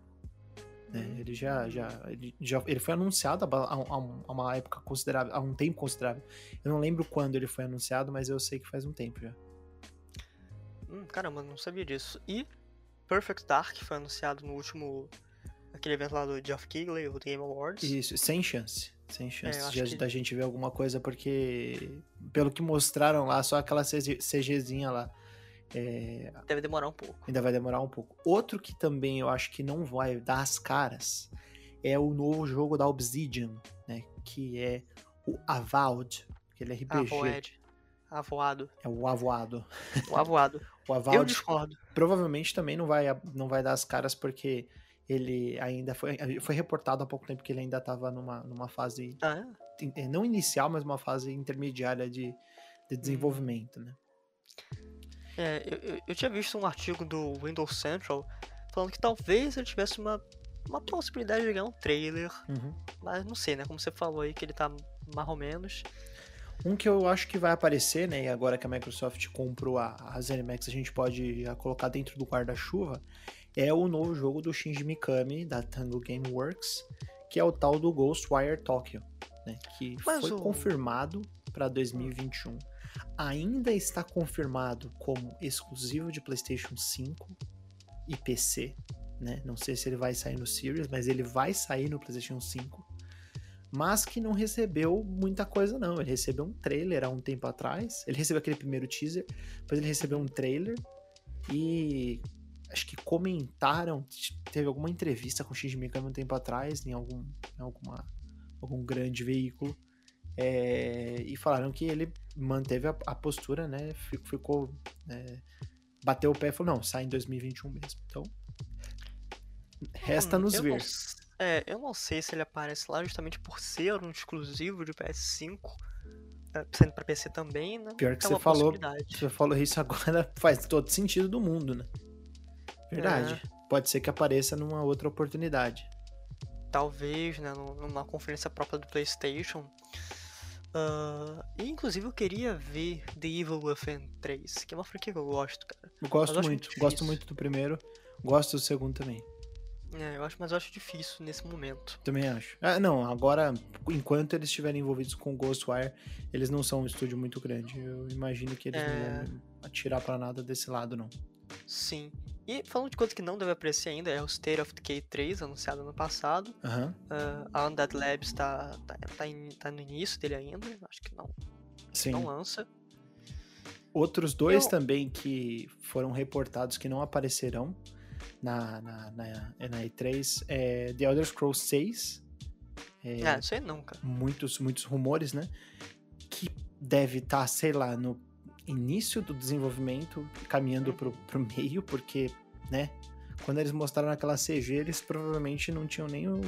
Né? Hum. Ele já, já, ele já ele foi anunciado há, há, há, uma época considerável, há um tempo considerável. Eu não lembro quando ele foi anunciado, mas eu sei que faz um tempo já. Hum, caramba, não sabia disso. E Perfect Dark foi anunciado no último. aquele evento lá do Geoff Keighley, o Game Awards. Isso, sem chance. Sem chance é, de, que... da gente ver alguma coisa, porque pelo que mostraram lá, só aquela CGzinha lá. É... Deve demorar um pouco. Ainda vai demorar um pouco. Outro que também eu acho que não vai dar as caras é o novo jogo da Obsidian, né? Que é o Avowed, aquele RPG. Avowed. Avoado. É o avoado. O avoado. o avoado. Eu discordo. Provavelmente também não vai, não vai dar as caras porque ele ainda foi, foi reportado há pouco tempo que ele ainda estava numa, numa fase ah, é? é? não inicial, mas uma fase intermediária de, de desenvolvimento, né? É, eu, eu tinha visto um artigo do Windows Central falando que talvez ele tivesse uma, uma possibilidade de ganhar um trailer, uhum. mas não sei, né? Como você falou aí que ele tá mais ou menos. Um que eu acho que vai aparecer, né? E agora que a Microsoft comprou a, a ZeniMax, a gente pode já colocar dentro do guarda-chuva. é o novo jogo do Shinji Mikami, da Tango Gameworks, que é o tal do Ghostwire Tokyo, né? Que Mas foi o... confirmado para 2021. Ainda está confirmado como exclusivo de PlayStation 5 e PC, né? Não sei se ele vai sair no Series, mas ele vai sair no PlayStation 5. Mas que não recebeu muita coisa, não. Ele recebeu um trailer há um tempo atrás. Ele recebeu aquele primeiro teaser, depois ele recebeu um trailer. E acho que comentaram. Teve alguma entrevista com o Shinji Mikami um tempo atrás, em algum, em alguma, algum grande veículo. É, e falaram que ele manteve a, a postura, né? Ficou. É, bateu o pé e falou: não, sai em 2021 mesmo. Então, Resta hum, nos ver. Não, é, eu não sei se ele aparece lá justamente por ser um exclusivo de PS5, é, sendo para PC também, né? Pior que é você falou, você falou isso agora faz todo sentido do mundo, né? Verdade. É. Pode ser que apareça numa outra oportunidade. Talvez, né? Numa conferência própria do PlayStation. Uh, e inclusive eu queria ver The Evil Within 3, que é uma franquia que eu gosto, cara. Eu gosto muito, muito gosto muito do primeiro, gosto do segundo também. É, eu acho, mas eu acho difícil nesse momento. Também acho. Ah, não, agora, enquanto eles estiverem envolvidos com Ghostwire, eles não são um estúdio muito grande. Eu imagino que eles é... não vão atirar para nada desse lado, não. Sim. E falando de coisa que não deve aparecer ainda, é o State of Decay 3, anunciado ano passado. Uhum. Uh, a Undead Labs tá, tá, tá, in, tá, no início dele ainda, acho que não. Sim. Não lança. Outros dois Eu... também que foram reportados que não aparecerão na, na, na, na E3 é The Elder Scrolls 6. É, ah, isso aí nunca. Muitos, muitos rumores, né? Que deve estar, tá, sei lá, no início do desenvolvimento, caminhando pro, pro meio, porque, né? Quando eles mostraram aquela CG, eles provavelmente não tinham nem o,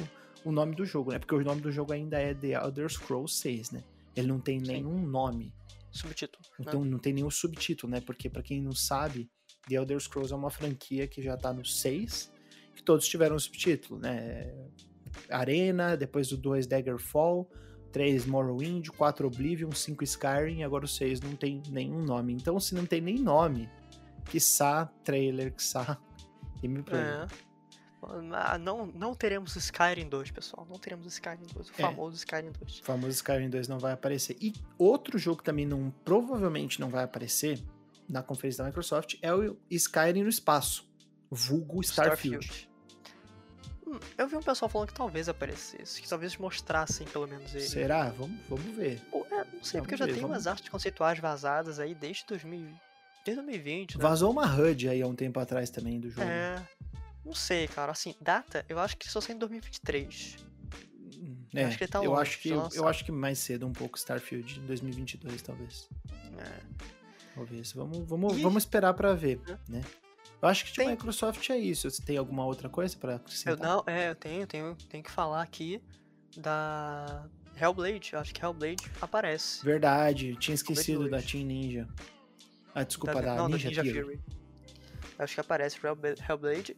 o nome do jogo, né? Porque o nome do jogo ainda é The Elder Scrolls 6, né? Ele não tem Sim. nenhum nome. Subtítulo. Então né? não tem nenhum subtítulo, né? Porque para quem não sabe, The Elder Scrolls é uma franquia que já tá no 6, que todos tiveram um subtítulo, né? Arena, depois do 2 Daggerfall, 3 Morrowind, 4 Oblivion, 5 Skyrim, e agora o 6 não tem nenhum nome. Então, se não tem nem nome, quiçá trailer, quiçá gameplay. É. Ah, não, não teremos Skyrim 2, pessoal. Não teremos Skyrim 2, o é. famoso Skyrim 2. O famoso Skyrim 2 não vai aparecer. E outro jogo que também não, provavelmente não vai aparecer na conferência da Microsoft é o Skyrim no espaço, vulgo Starfield. Starfield. Eu vi um pessoal falando que talvez aparecesse, que talvez mostrassem pelo menos ele. Será? Vamos, vamos ver. Pô, é, não sei, vamos porque eu já ver, tenho vamos... umas artes conceituais vazadas aí desde 2000, desde 2020. Né? Vazou uma HUD aí há um tempo atrás também do jogo. É. Não sei, cara. Assim, data, eu acho que só sai em 2023. É, eu acho que ele tá longe, eu acho que eu acho que mais cedo um pouco Starfield em 2022 talvez. É. Talvez. Vamos, vamos, e... vamos esperar para ver, né? Eu acho que de tem... Microsoft é isso. Você tem alguma outra coisa para acrescentar? Eu não, é, eu tenho, tenho, tenho que falar aqui da Hellblade. Eu acho que Hellblade aparece. Verdade, tinha esquecido da Team Ninja. Ah, desculpa, da, da não, Ninja, da Ninja Fury. Fury. Eu acho que aparece Hellblade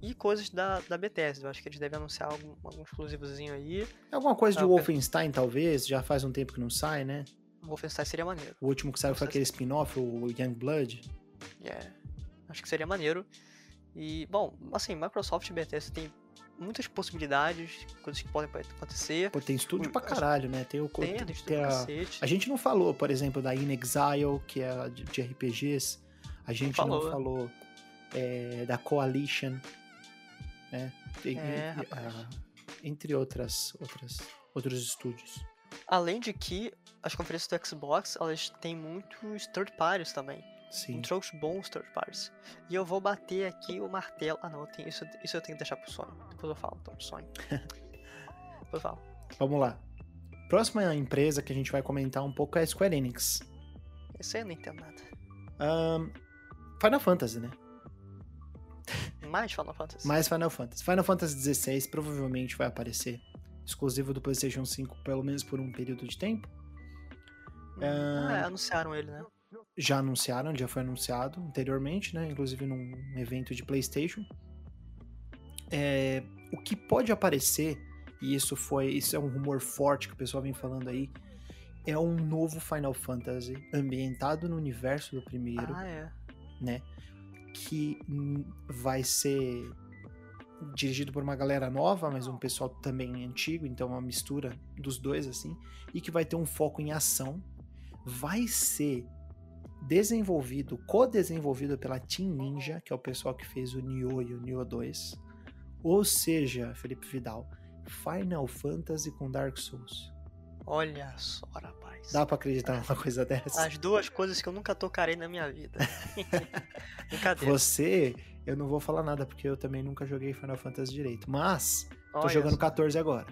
e coisas da, da Bethesda. Eu acho que eles devem anunciar algum, algum exclusivozinho aí. Alguma coisa de ah, Wolfenstein, talvez? Já faz um tempo que não sai, né? Wolfenstein seria maneiro. O último que saiu foi aquele spin-off, o Young Blood. É, yeah. Acho que seria maneiro. E, bom, assim, Microsoft e Bethesda tem muitas possibilidades, coisas que podem acontecer. Pô, tem estúdio o, pra caralho, né? Tem o tem, tem, tem a, a gente não falou, por exemplo, da In Exile, que é de, RPGs. A gente não falou, não falou é, da Coalition, né? Tem, é, a, entre outras, outras, outros estúdios. Além de que as conferências do Xbox, elas têm muitos third parties também. Sim. Muitos bons third parties. E eu vou bater aqui o martelo. Ah, não, eu tenho, isso, isso eu tenho que deixar pro sonho. Depois eu falo, então, pro sonho. Depois eu falo. Vamos lá. Próxima empresa que a gente vai comentar um pouco é a Square Enix. Isso aí eu não entendo nada. Um, Final Fantasy, né? Mais Final Fantasy. Mais Final Fantasy. Final Fantasy XVI provavelmente vai aparecer exclusivo do PlayStation 5, pelo menos por um período de tempo. Ah, é, anunciaram ele, né? Já anunciaram, já foi anunciado anteriormente, né? Inclusive num evento de PlayStation. É, o que pode aparecer, e isso foi, isso é um rumor forte que o pessoal vem falando aí, é um novo Final Fantasy ambientado no universo do primeiro, ah, é. né? que vai ser dirigido por uma galera nova, mas um pessoal também antigo, então uma mistura dos dois assim, e que vai ter um foco em ação. Vai ser desenvolvido, co-desenvolvido pela Team Ninja, que é o pessoal que fez o Nioh e o Nioh 2. Ou seja, Felipe Vidal, Final Fantasy com Dark Souls. Olha só, rapaz. Dá pra acreditar numa coisa dessa? As duas coisas que eu nunca tocarei na minha vida. Brincadeira. Você, eu não vou falar nada porque eu também nunca joguei Final Fantasy direito. Mas, tô Olha jogando só. 14 agora.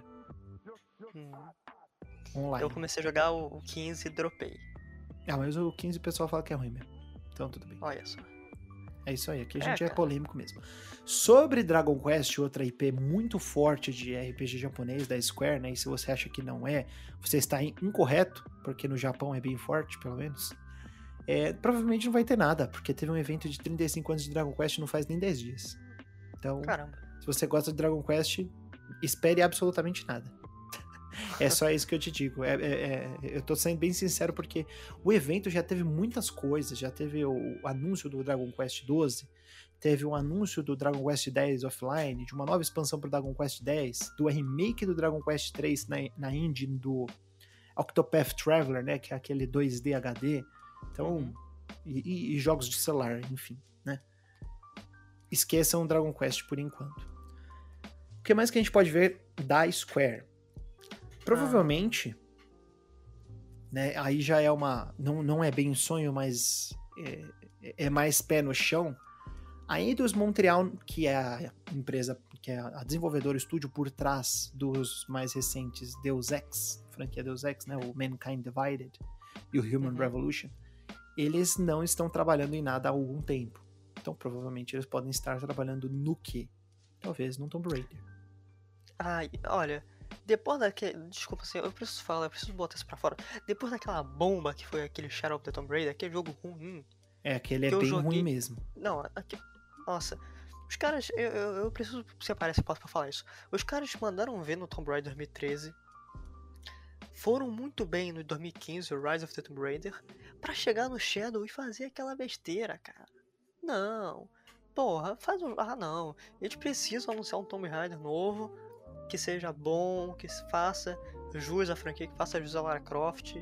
Hum. Online. Eu comecei a jogar o 15 e dropei. Ah, mas o 15 o pessoal fala que é ruim mesmo. Então tudo bem. Olha só. É isso aí, aqui a é, gente é, é polêmico mesmo. Sobre Dragon Quest, outra IP muito forte de RPG japonês da Square, né? E se você acha que não é, você está incorreto, porque no Japão é bem forte, pelo menos. É, provavelmente não vai ter nada, porque teve um evento de 35 anos de Dragon Quest não faz nem 10 dias. Então, Caramba. se você gosta de Dragon Quest, espere absolutamente nada. É só isso que eu te digo. É, é, é, eu tô sendo bem sincero porque o evento já teve muitas coisas. Já teve o, anúncio do Dragon Quest 12, teve um anúncio do Dragon Quest 10 offline, de uma nova expansão pro Dragon Quest 10, do remake do Dragon Quest 3 na, na engine do Octopath Traveler, né? Que é aquele 2D HD. Então, uhum. e, e, jogos de celular, enfim, né? Esqueçam o Dragon Quest por enquanto. O que mais que a gente pode ver da Square? Provavelmente, né, aí já é uma. Não, não é bem um sonho, mas é, é mais pé no chão. A Eidos Montreal, que é a empresa, que é a desenvolvedora, o estúdio por trás dos mais recentes Deus Ex, franquia Deus Ex, né, o Mankind Divided e o Human uhum. Revolution, eles não estão trabalhando em nada há algum tempo. Então, provavelmente, eles podem estar trabalhando no que? Talvez no Tomb Raider. Ai, olha, depois daquele. Desculpa assim, eu preciso falar, eu preciso botar isso pra fora. Depois daquela bomba que foi aquele Shadow of the Tomb Raider, aquele jogo ruim. É, aquele é bem joguei... ruim mesmo. Não, aqui... nossa. Os caras, eu, eu, eu preciso separar esse passo pra falar isso. Os caras mandaram ver no Tomb Raider 2013. Foram muito bem no 2015, o Rise of the Tomb Raider, para chegar no Shadow e fazer aquela besteira, cara. Não. Porra, faz um. Ah, não. Eles precisam anunciar um Tomb Raider novo que seja bom, que faça jus à franquia, que faça jus a Lara Croft.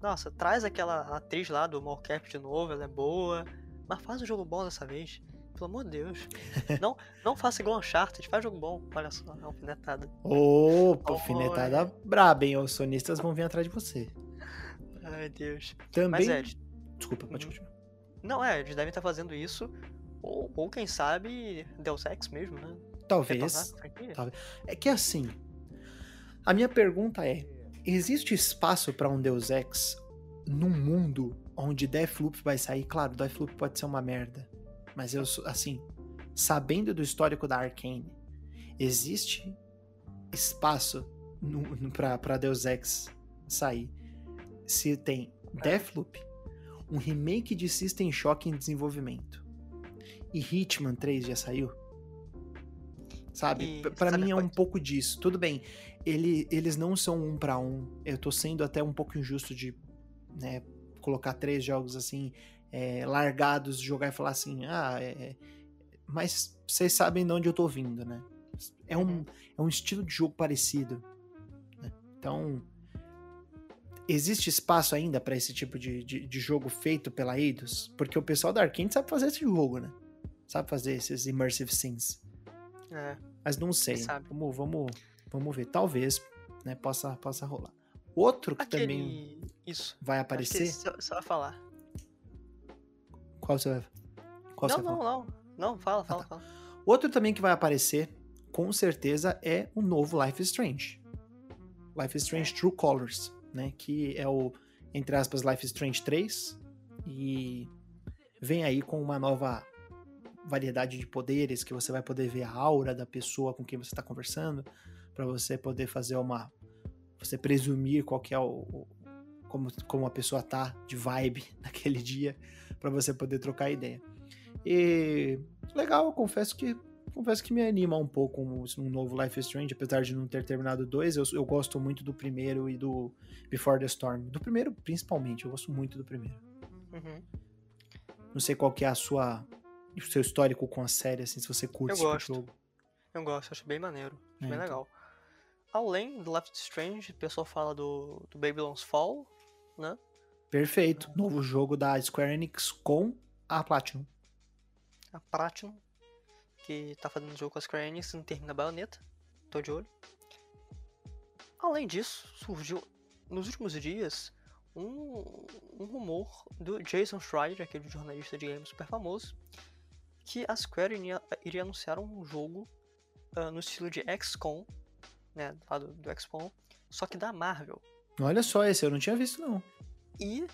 Nossa, traz aquela atriz lá do Mocap de novo, ela é boa. Mas faz um jogo bom dessa vez. Pelo amor de Deus. não, não faça igual Uncharted, faz jogo bom. Olha só, é alfinetada. Opa, alfinetada oh, braba, hein? Os sonistas vão vir atrás de você. Ai, Deus. Também... Mas é, Desculpa, pode uhum. continuar. Não, é, eles devem estar fazendo isso. Ou, ou quem sabe, Deus Ex mesmo, né? Talvez, talvez. É que assim, a minha pergunta é: existe espaço para um Deus Ex num mundo onde Deathloop vai sair? Claro, Deathloop pode ser uma merda, mas eu assim, sabendo do histórico da Arkane, existe espaço para Deus Ex sair? Se tem Deathloop, um remake de System Shock em desenvolvimento e Hitman 3 já saiu? Sabe? para mim é um pouco disso. Tudo bem, ele, eles não são um para um. Eu tô sendo até um pouco injusto de né, colocar três jogos assim, é, largados, jogar e falar assim, ah, é, é, mas vocês sabem de onde eu tô vindo, né? É um, uhum. é um estilo de jogo parecido. Né? Então, existe espaço ainda para esse tipo de, de, de, jogo feito pela Eidos? Porque o pessoal da Arkane sabe fazer esse jogo, né? Sabe fazer esses immersive scenes. É. Mas não sei. Vamos, vamos, vamos ver. Talvez né, possa, possa rolar. Outro que Aquele... também Isso. vai aparecer. Você vai falar. Qual você vai Qual não, você não, não. Não, fala, fala, ah, tá. fala. Outro também que vai aparecer, com certeza, é o novo Life is Strange. Life is Strange. True Colors, né? Que é o, entre aspas, Life is Strange 3. E vem aí com uma nova variedade de poderes, que você vai poder ver a aura da pessoa com quem você está conversando, para você poder fazer uma. Você presumir qual que é o. como, como a pessoa tá de vibe naquele dia, para você poder trocar ideia. E legal, eu confesso que confesso que me anima um pouco um, um novo Life is Strange, apesar de não ter terminado dois, eu, eu gosto muito do primeiro e do Before the Storm. Do primeiro, principalmente, eu gosto muito do primeiro. Uhum. Não sei qual que é a sua o seu histórico com a série, assim, se você curte eu esse jogo. Eu gosto, acho bem maneiro, acho é, bem então. legal. Além do Left Strange, o pessoal fala do, do Babylon's Fall, né? Perfeito. Novo jogo da Square Enix com a Platinum. A Platinum, que tá fazendo jogo com a Square Enix, não termina a baioneta. Tô de olho. Além disso, surgiu nos últimos dias um, um rumor do Jason Schreier, aquele jornalista de games super famoso, que a Square iria, iria anunciar um jogo uh, no estilo de XCOM, né, lá do, do XCOM, só que da Marvel. Olha só, esse eu não tinha visto não. E,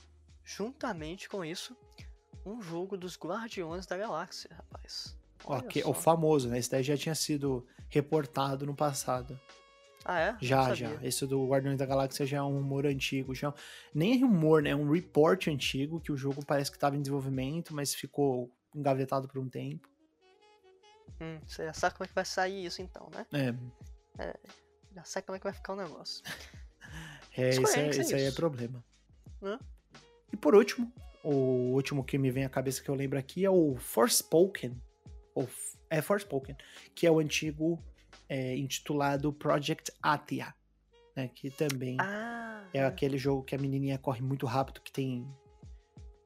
juntamente com isso, um jogo dos Guardiões da Galáxia, rapaz. Okay, o famoso, né? Esse daí já tinha sido reportado no passado. Ah, é? Já, já. Esse do Guardiões da Galáxia já é um rumor antigo. Já... Nem é rumor, né? É um report antigo que o jogo parece que estava em desenvolvimento, mas ficou engavetado por um tempo. Hum, você já sabe como é que vai sair isso então, né? É. é já sabe como é que vai ficar o negócio. é, esse, é, esse aí é problema. Hã? E por último, o último que me vem à cabeça que eu lembro aqui é o Forspoken. Ou, é Forspoken, que é o antigo é, intitulado Project Atia, né? Que também ah, é aquele jogo que a menininha corre muito rápido, que tem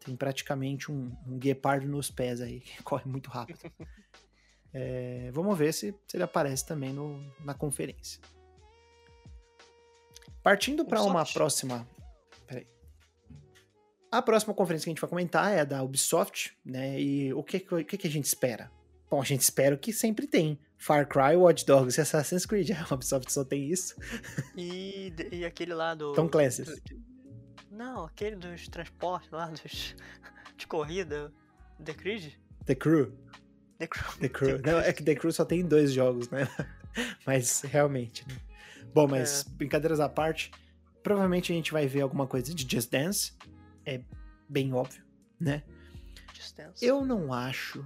tem praticamente um, um guepardo nos pés aí, que corre muito rápido. é, vamos ver se, se, ele aparece também no, na conferência. Partindo para uma próxima. Peraí. A próxima conferência que a gente vai comentar é a da Ubisoft, né? E o que, o que, que a gente espera? Bom, a gente espera que sempre tem. Far Cry, Watch Dogs e Assassin's Creed. A Ubisoft só tem isso. E, e aquele lá do. Tom Clancy. Não, aquele dos transportes lá, dos. de corrida. The Creed? The Crew. The Crew. The Crew. The Não, é que The Crew só tem dois jogos, né? mas realmente, né? Bom, mas é. brincadeiras à parte, provavelmente a gente vai ver alguma coisa de Just Dance. É bem óbvio, né? Just Dance. Eu não acho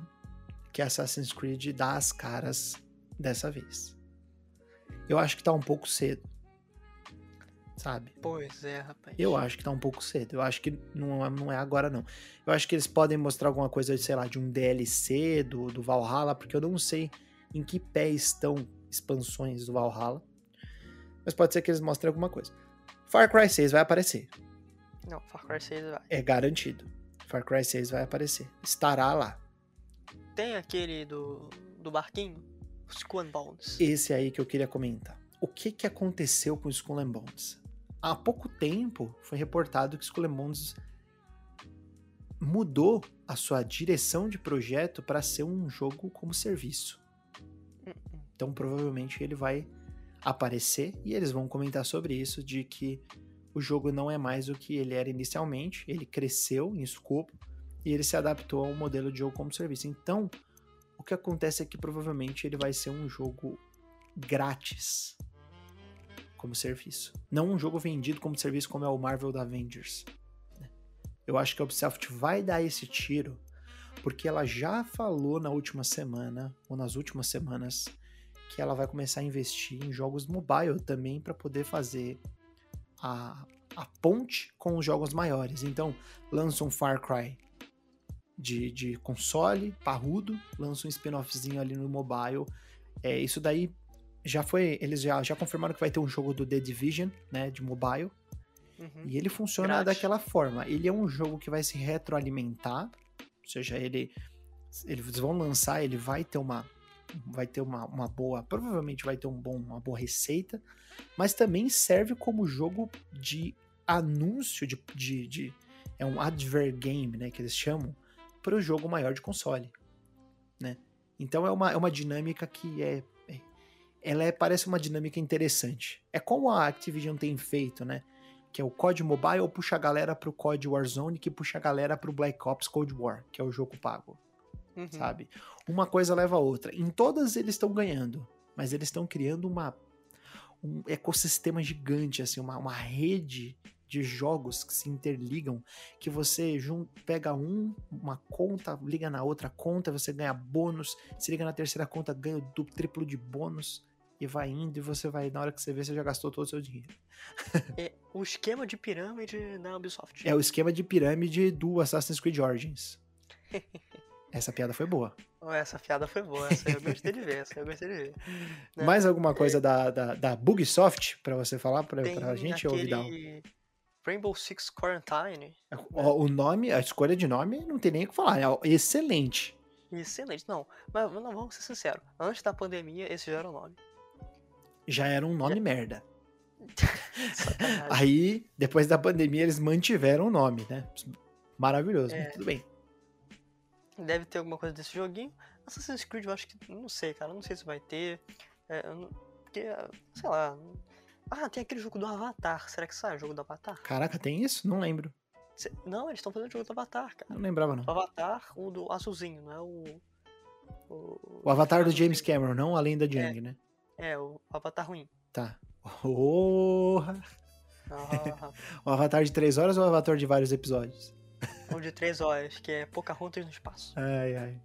que Assassin's Creed dá as caras dessa vez. Eu acho que tá um pouco cedo. Sabe? Pois é, rapaz. Eu acho que tá um pouco cedo. Eu acho que não, é, não é agora, não. Eu acho que eles podem mostrar alguma coisa, sei lá, de um DLC do, do Valhalla, porque eu não sei em que pé estão expansões do Valhalla. Mas pode ser que eles mostrem alguma coisa. Far Cry 6 vai aparecer. Não, Far Cry 6 vai. É garantido. Far Cry 6 vai aparecer. Estará lá. Tem aquele do, do barquinho? Skull and Bones. Esse aí que eu queria comentar. O que, que aconteceu com o Skull and Bones? Há pouco tempo foi reportado que Bones mudou a sua direção de projeto para ser um jogo como serviço. Então provavelmente ele vai aparecer e eles vão comentar sobre isso de que o jogo não é mais o que ele era inicialmente, ele cresceu em escopo e ele se adaptou ao modelo de jogo como serviço. Então, o que acontece é que provavelmente ele vai ser um jogo grátis como serviço. Não um jogo vendido como serviço como é o Marvel da Avengers. Né? Eu acho que a Ubisoft vai dar esse tiro porque ela já falou na última semana, ou nas últimas semanas, que ela vai começar a investir em jogos mobile também para poder fazer a, a ponte com os jogos maiores. Então, lança um Far Cry de, de console, parrudo, lança um spin-offzinho ali no mobile. É, isso daí já foi. Eles já, já confirmaram que vai ter um jogo do The Division, né? De mobile. Uhum. E ele funciona daquela forma. Ele é um jogo que vai se retroalimentar. Ou seja, ele. Eles vão lançar, ele vai ter uma. Vai ter uma, uma boa. Provavelmente vai ter um bom, uma boa receita. Mas também serve como jogo de anúncio de, de, de é um adver game, né, que eles chamam, para o jogo maior de console, né? Então é uma, é uma dinâmica que é ela é, parece uma dinâmica interessante. É como a Activision tem feito, né? Que é o COD Mobile puxa a galera pro COD Warzone, que puxa a galera pro Black Ops Cold War, que é o jogo pago. Uhum. Sabe? Uma coisa leva a outra. Em todas eles estão ganhando, mas eles estão criando uma um ecossistema gigante, assim, uma, uma rede de jogos que se interligam, que você pega um, uma conta, liga na outra conta, você ganha bônus, se liga na terceira conta, ganha o triplo de bônus e vai indo e você vai, na hora que você vê, você já gastou todo o seu dinheiro. é o esquema de pirâmide da Ubisoft. É o esquema de pirâmide do Assassin's Creed Origins. Essa piada foi boa. Essa piada foi boa, essa eu gostei de ver, essa eu gostei de ver. Né? Mais alguma coisa é... da, da, da Bugsoft pra você falar pra, pra gente, aquele... ou Rainbow Six Quarantine. O nome, a escolha de nome, não tem nem o que falar, é excelente. Excelente, não, mas não, vamos ser sinceros, antes da pandemia esse já era o nome. Já era um nome merda. Aí, depois da pandemia, eles mantiveram o nome, né? Maravilhoso, é. tudo bem. Deve ter alguma coisa desse joguinho. Assassin's Creed eu acho que. Não sei, cara. Não sei se vai ter. É, porque, sei lá. Ah, tem aquele jogo do Avatar. Será que sai o jogo do Avatar? Caraca, tem isso? Não lembro. Não, eles estão fazendo o jogo do Avatar, cara. Não lembrava, não. O Avatar, o do azulzinho, não é o. O, o Avatar do James Cameron, não além da Jang, é, né? É, o Avatar ruim. Tá. Porra! Ah. o Avatar de 3 horas ou o Avatar de vários episódios? Um de 3 horas, que é Pocahontas no espaço. Ai, ai.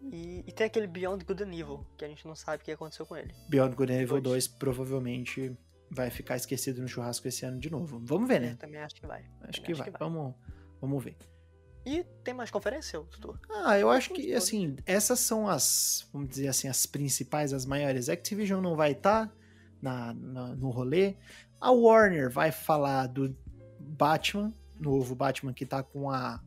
E, e, tem aquele Beyond Good and Evil, que a gente não sabe o que aconteceu com ele. Beyond Good and Evil 2 provavelmente vai ficar esquecido no churrasco esse ano de novo. Vamos ver, né? Eu também acho que vai. Acho, que, acho vai. que, vai. Vamos, vamos ver. E tem mais conferência, Tutor? Ah, eu acho que, assim, essas são as, vamos dizer assim, as principais, as maiores. Activision não vai estar tá na, na, no rolê. A Warner vai falar do Batman, novo Batman que tá com a.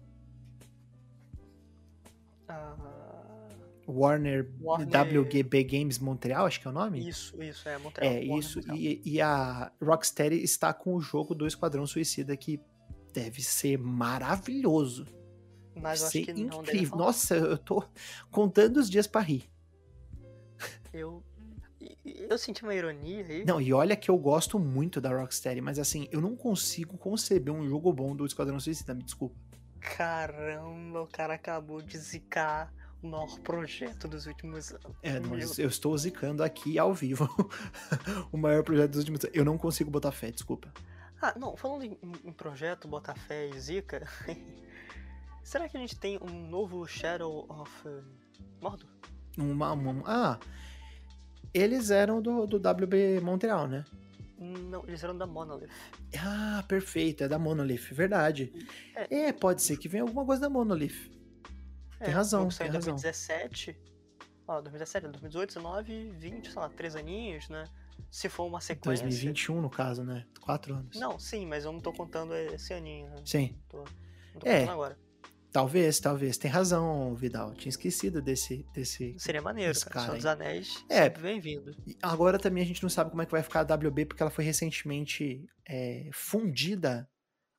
Warner, Warner, WGB Games Montreal, acho que é o nome? Isso, isso, é Montreal. É, Warner isso. E, e, a Rocksteady está com o jogo do Esquadrão Suicida que deve ser maravilhoso. Mas eu acho que incrível. Nossa, eu tô contando os dias para rir. Eu eu senti uma ironia aí. Não, e olha que eu gosto muito da Rocksteady, mas assim, eu não consigo conceber um jogo bom do Esquadrão Suicida, me desculpa. Caramba, o cara acabou de zicar o maior projeto dos últimos anos. É, mas eu estou zicando aqui ao vivo o maior projeto dos últimos anos. Eu não consigo botar fé, desculpa. Ah, não, falando em, em projeto, botar fé e zica, será que a gente tem um novo Shadow of uh, Mordor? Uma, uma, ah, eles eram do, do WB Montreal, né? Não, eles eram da Monolith. Ah, perfeito, é da Monolith, verdade. É, é pode ser que venha alguma coisa da Monolith. É, tem razão, tem em razão. 2017, ó, 2017, 2018, 19, 20, sei lá, três aninhos, né? Se for uma sequência... 2021, no caso, né? Quatro anos. Não, sim, mas eu não tô contando esse aninho, né? Sim. Tô, não tô é, contando agora. Talvez, talvez. Tem razão, Vidal. Tinha esquecido desse. desse Seria maneiro, cara. cara Senhor dos Anéis, é, bem-vindo. Agora também a gente não sabe como é que vai ficar a WB, porque ela foi recentemente é, fundida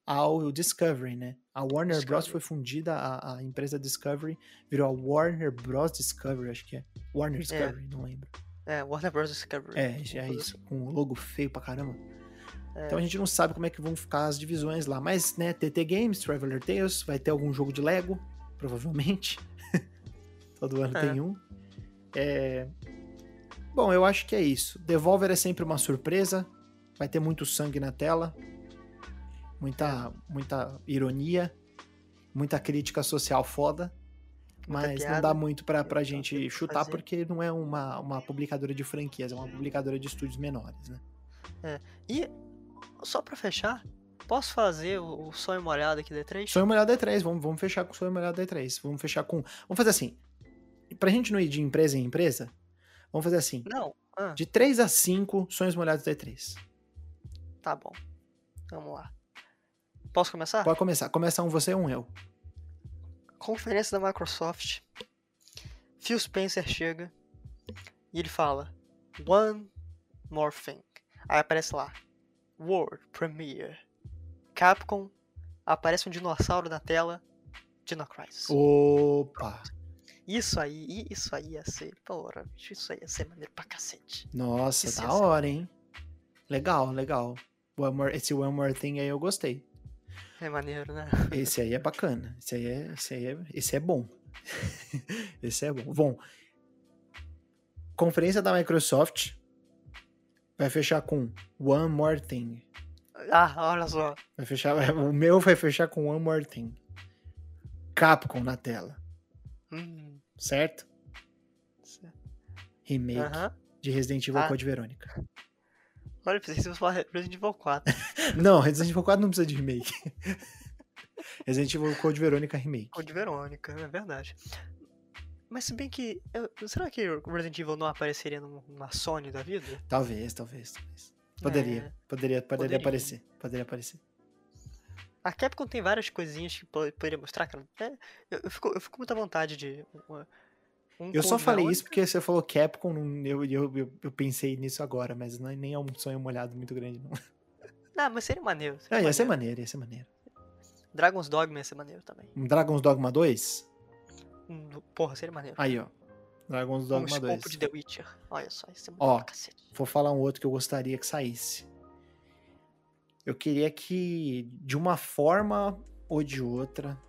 ao Discovery, né? A Warner Discovery. Bros. foi fundida, a, a, empresa Discovery virou a Warner Bros. Discovery, acho que é. Warner é. Discovery, é. não lembro. É, Warner Bros. Discovery. É, já é isso. Com um logo feio pra caramba. É. Então a gente não sabe como é que vão ficar as divisões lá. Mas, né, TT Games, Traveler Tales, vai ter algum jogo de Lego, provavelmente. Todo ano é. tem um. É... Bom, eu acho que é isso. Devolver é sempre uma surpresa. Vai ter muito sangue na tela. Muita, muita ironia. Muita crítica social foda. Mas não dá muito pra, pra gente chutar, porque não é uma, uma publicadora de franquias, é uma publicadora de estúdios menores, né? É. E só pra fechar, posso fazer o, sonho molhado aqui D3? Sonho molhado D3, vamos, vamos fechar com o sonho molhado D3. Vamos fechar com. Vamos fazer assim. Pra gente não ir de empresa em empresa, vamos fazer assim. Não. Ah. De 3 a 5 sonhos molhados D3. Tá bom. Vamos lá. Posso começar? Pode começar. Começa um você um eu. Conferência da Microsoft. Phil Spencer chega e ele fala: One more thing. Aí aparece lá: World Premiere. Capcom, aparece um dinossauro na tela, Dino Crisis. Opa! Isso aí, isso aí ia ser, porra, isso aí ia ser maneiro pra cacete. Nossa, isso da hora, hein? Legal, legal. One more, esse One More Thing aí eu gostei. É maneiro, né? Esse aí é bacana. Esse aí é, esse aí é, esse é bom. esse é bom. Bom, conferência da Microsoft vai fechar com One More Thing. Ah, olha só. Vai fechar, o meu vai fechar com One More Thing. Capcom na tela. Hum. Certo? Remake uh -huh. de Resident Evil ah. Code Verônica. Olha, pensei que você falar Resident Evil 4. não, Resident Evil 4 não precisa de remake. Resident Evil Code Verônica Remake. Code Verônica, é verdade. Mas se bem que. Eu, será que Resident Evil não apareceria numa Sony da vida? Talvez, talvez, talvez. Poderia, é, poderia, poderia, poderia, aparecer. Poderia aparecer. A Capcom tem várias coisinhas que poderia mostrar, cara. É, eu, eu, fico, eu fico com muita vontade de. Uma, um eu só falei isso porque você falou Capcom, eu, eu, eu, eu pensei nisso agora, mas não é, nem é um sonho molhado muito grande, não. Não, mas seria maneiro. Seria ah, ia maneiro. ser maneiro, ia ser maneiro. Dragon's Dogma ia ser maneiro também. Um Dragon's Dogma 2? Porra, seria maneiro. Aí, ó. Dragon's Dogma um 2. Um de The Witcher. Olha só, isso é muito ó, cacete. Vou falar um outro que eu gostaria que saísse. Eu queria que, de uma forma ou de outra,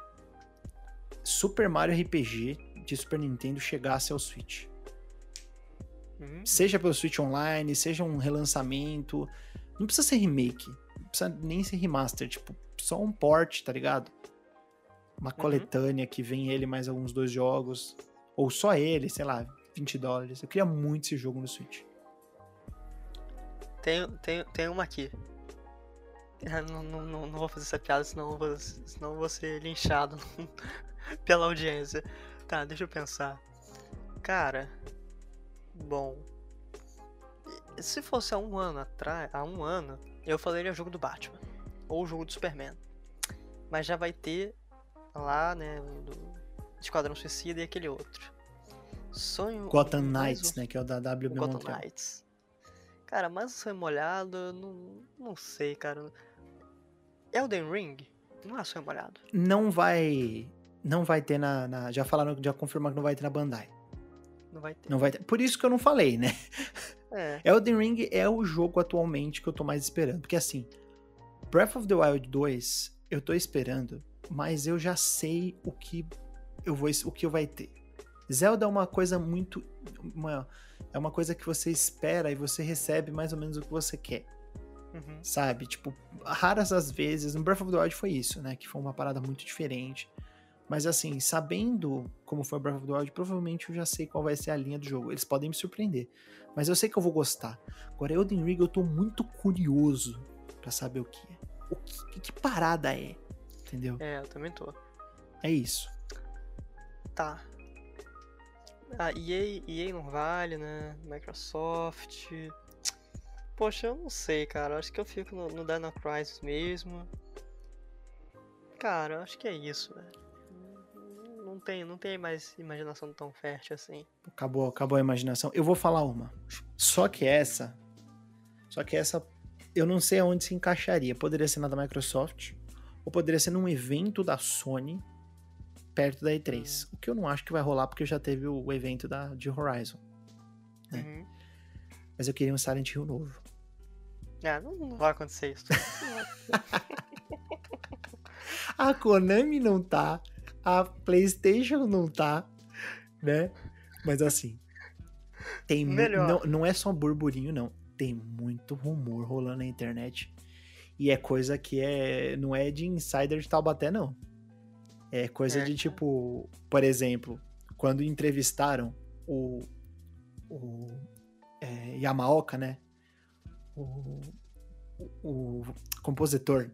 Super Mario RPG de Super Nintendo chegasse ao Switch. Uhum. Seja pelo Switch Online, seja um relançamento. Não precisa ser remake, não precisa nem ser remaster, tipo, só um port, tá ligado? Uma uhum. coletânea que vem ele mais alguns dois jogos. Ou só ele, sei lá, 20 dólares. Eu queria muito esse jogo no Switch. Tem, tem, tem uma aqui. Não, não, não, não vou fazer essa piada, senão vou, senão vou ser linchado pela audiência. Tá, deixa eu pensar. Cara, bom. Se fosse há um ano atrás, há um ano, eu falaria jogo do Batman. Ou o jogo do Superman. Mas já vai ter lá, né, do Esquadrão Suicida e aquele outro. Sonho. Gotham Knights, né? Que é o da WB Gotham Montreal. Knights. Cara, mas o sonho molhado, não, não sei, cara. Elden Ring não é sonho molhado. Não vai. Não vai ter na, na, Já falaram, já confirmaram que não vai ter na Bandai. Não vai ter. Não vai ter. Por isso que eu não falei, né? É. Elden Ring é o jogo atualmente que eu tô mais esperando. Porque assim, Breath of the Wild 2, eu tô esperando, mas eu já sei o que eu vou o que vai ter. Zelda é uma coisa muito uma, é uma coisa que você espera e você recebe mais ou menos o que você quer. Uhum. Sabe? Tipo, raras as vezes. No Breath of the Wild foi isso, né? Que foi uma parada muito diferente. Mas assim, sabendo como foi o Breath of the Wild, provavelmente eu já sei qual vai ser a linha do jogo. Eles podem me surpreender. Mas eu sei que eu vou gostar. Agora, Elden Ring, eu tô muito curioso para saber o que é. O que, que parada é. Entendeu? É, eu também tô. É isso. Tá. Ah, EA, EA não vale, né? Microsoft. Poxa, eu não sei, cara. Acho que eu fico no, no Dino Crisis mesmo. Cara, acho que é isso, velho. Não tem, não tem mais imaginação tão fértil assim. Acabou, acabou a imaginação. Eu vou falar uma. Só que essa. Só que essa. Eu não sei aonde se encaixaria. Poderia ser na da Microsoft. Ou poderia ser num evento da Sony perto da E3. Hum. O que eu não acho que vai rolar porque já teve o evento da, de Horizon. Né? Uhum. Mas eu queria um Silent Hill novo. Ah, não, não vai acontecer isso. a Konami não tá, a PlayStation não tá, né? Mas assim, tem Melhor. Não, não é só burburinho, não. Tem muito rumor rolando na internet. E é coisa que é não é de insider de Taubaté, não. É coisa é. de tipo, por exemplo, quando entrevistaram o, o é, Yamaoka, né? o, o compositor.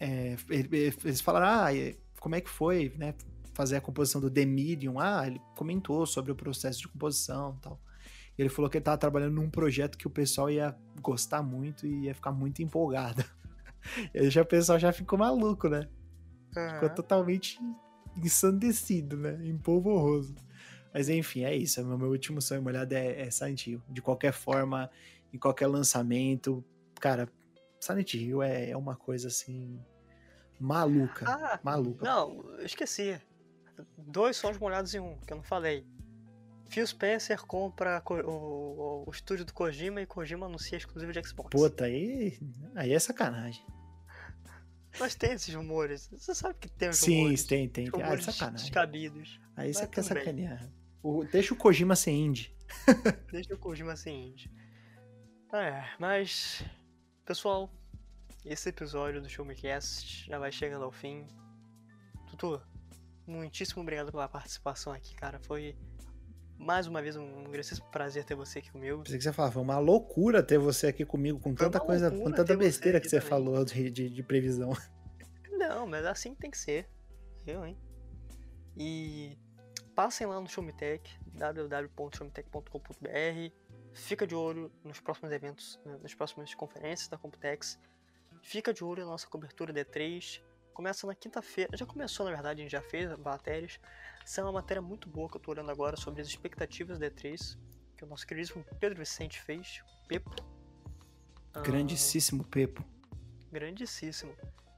É, eles falaram, ah, como é que foi, né? Fazer a composição do The Medium. Ah, ele comentou sobre o processo de composição e tal. E ele falou que ele estava trabalhando num projeto que o pessoal ia gostar muito e ia ficar muito empolgado. E aí já, o pessoal já ficou maluco, né? Uhum. Ficou totalmente ensandecido, né? Empolvoroso. Mas enfim, é isso. O meu último sonho molhado é, é Silent Hill. De qualquer forma, em qualquer lançamento. Cara, Silent Hill é, é uma coisa assim. maluca. Ah, maluca. Não, esqueci. Dois sons molhados em um, que eu não falei. Phil Spencer compra o, o, o, estúdio do Kojima e Kojima anuncia exclusivo de Xbox. Puta, aí, aí é sacanagem. Mas tem esses rumores. Você sabe que tem os Sim, rumores. Sim, tem, tem. tem. Ah, é sacanagem. Descabidos. Aí você quer sacanear. O, deixa o Kojima ser indie. deixa o Kojima ser indie. É, mas. Pessoal, esse episódio do Show Me Cast já vai chegando ao fim. Tutu, muitíssimo obrigado pela participação aqui, cara. Foi mais uma vez um grandíssimo prazer ter você aqui comigo. Pensei que você falava, foi uma loucura ter você aqui comigo com tanta coisa, com tanta besteira que você também. falou de, de, de, previsão. Não, mas assim tem que ser. Eu, hein? E passem lá no Showmetech, www.showmetech.com.br. Fica de olho nos próximos eventos, nas próximas conferências da Computex. Fica de olho na nossa cobertura D3. Começa na quinta-feira. Já começou, na verdade, a gente já fez matérias. Essa é uma matéria muito boa que eu estou olhando agora sobre as expectativas da D3, que o nosso queridíssimo Pedro Vicente fez, Pepo. Grandíssimo Pepo. Grandíssimo.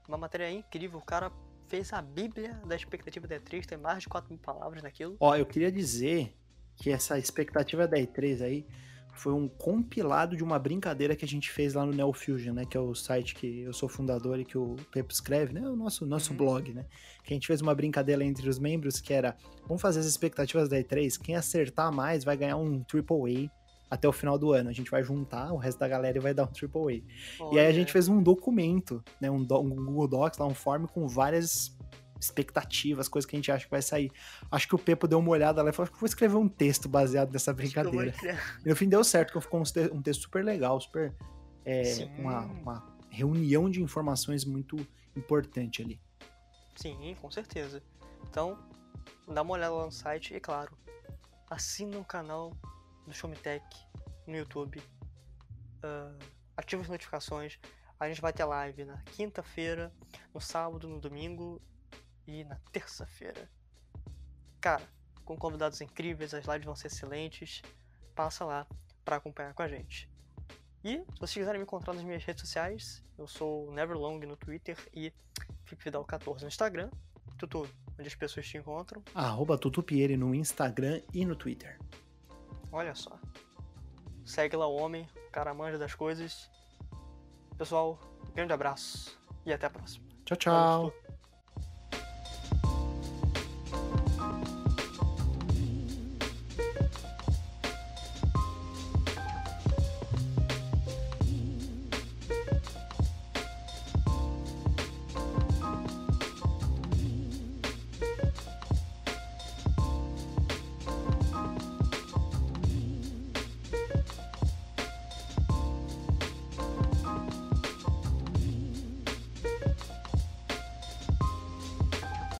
Uma matéria incrível. O cara fez a bíblia da expectativa da E3, tem mais de 4 mil palavras naquilo. Ó, eu queria dizer que essa expectativa da E3 aí foi um compilado de uma brincadeira que a gente fez lá no Neofusion, né? Que é o site que eu sou fundador e que o Pepo escreve, né? O nosso, nosso uhum. blog, né? Que a gente fez uma brincadeira entre os membros que era: vamos fazer as expectativas da E3, quem acertar mais vai ganhar um AAA até o final do ano. A gente vai juntar o resto da galera e vai dar um AAA. Olha. E aí a gente fez um documento, né, um, do, um Google Docs, lá, um form com várias expectativas, coisas que a gente acha que vai sair. Acho que o Pepo deu uma olhada lá e falou: acho que vou escrever um texto baseado nessa brincadeira. E no fim deu certo, que ficou um texto super legal, super. É, uma, uma reunião de informações muito importante ali. Sim, com certeza. Então, dá uma olhada lá no site e, claro, assina o canal do Showmetech no YouTube. Uh, ative as notificações. A gente vai ter live na quinta-feira, no sábado, no domingo e na terça-feira. Cara, com convidados incríveis, as lives vão ser excelentes. Passa lá para acompanhar com a gente. E se vocês quiserem me encontrar nas minhas redes sociais, eu sou Neverlong no Twitter e FlipVidal14 no Instagram. Tutu, onde as pessoas te encontram? Arroba no Instagram e no Twitter. Olha só. Segue lá o homem, o cara manja das coisas. Pessoal, grande abraço e até a próxima. Tchau, tchau.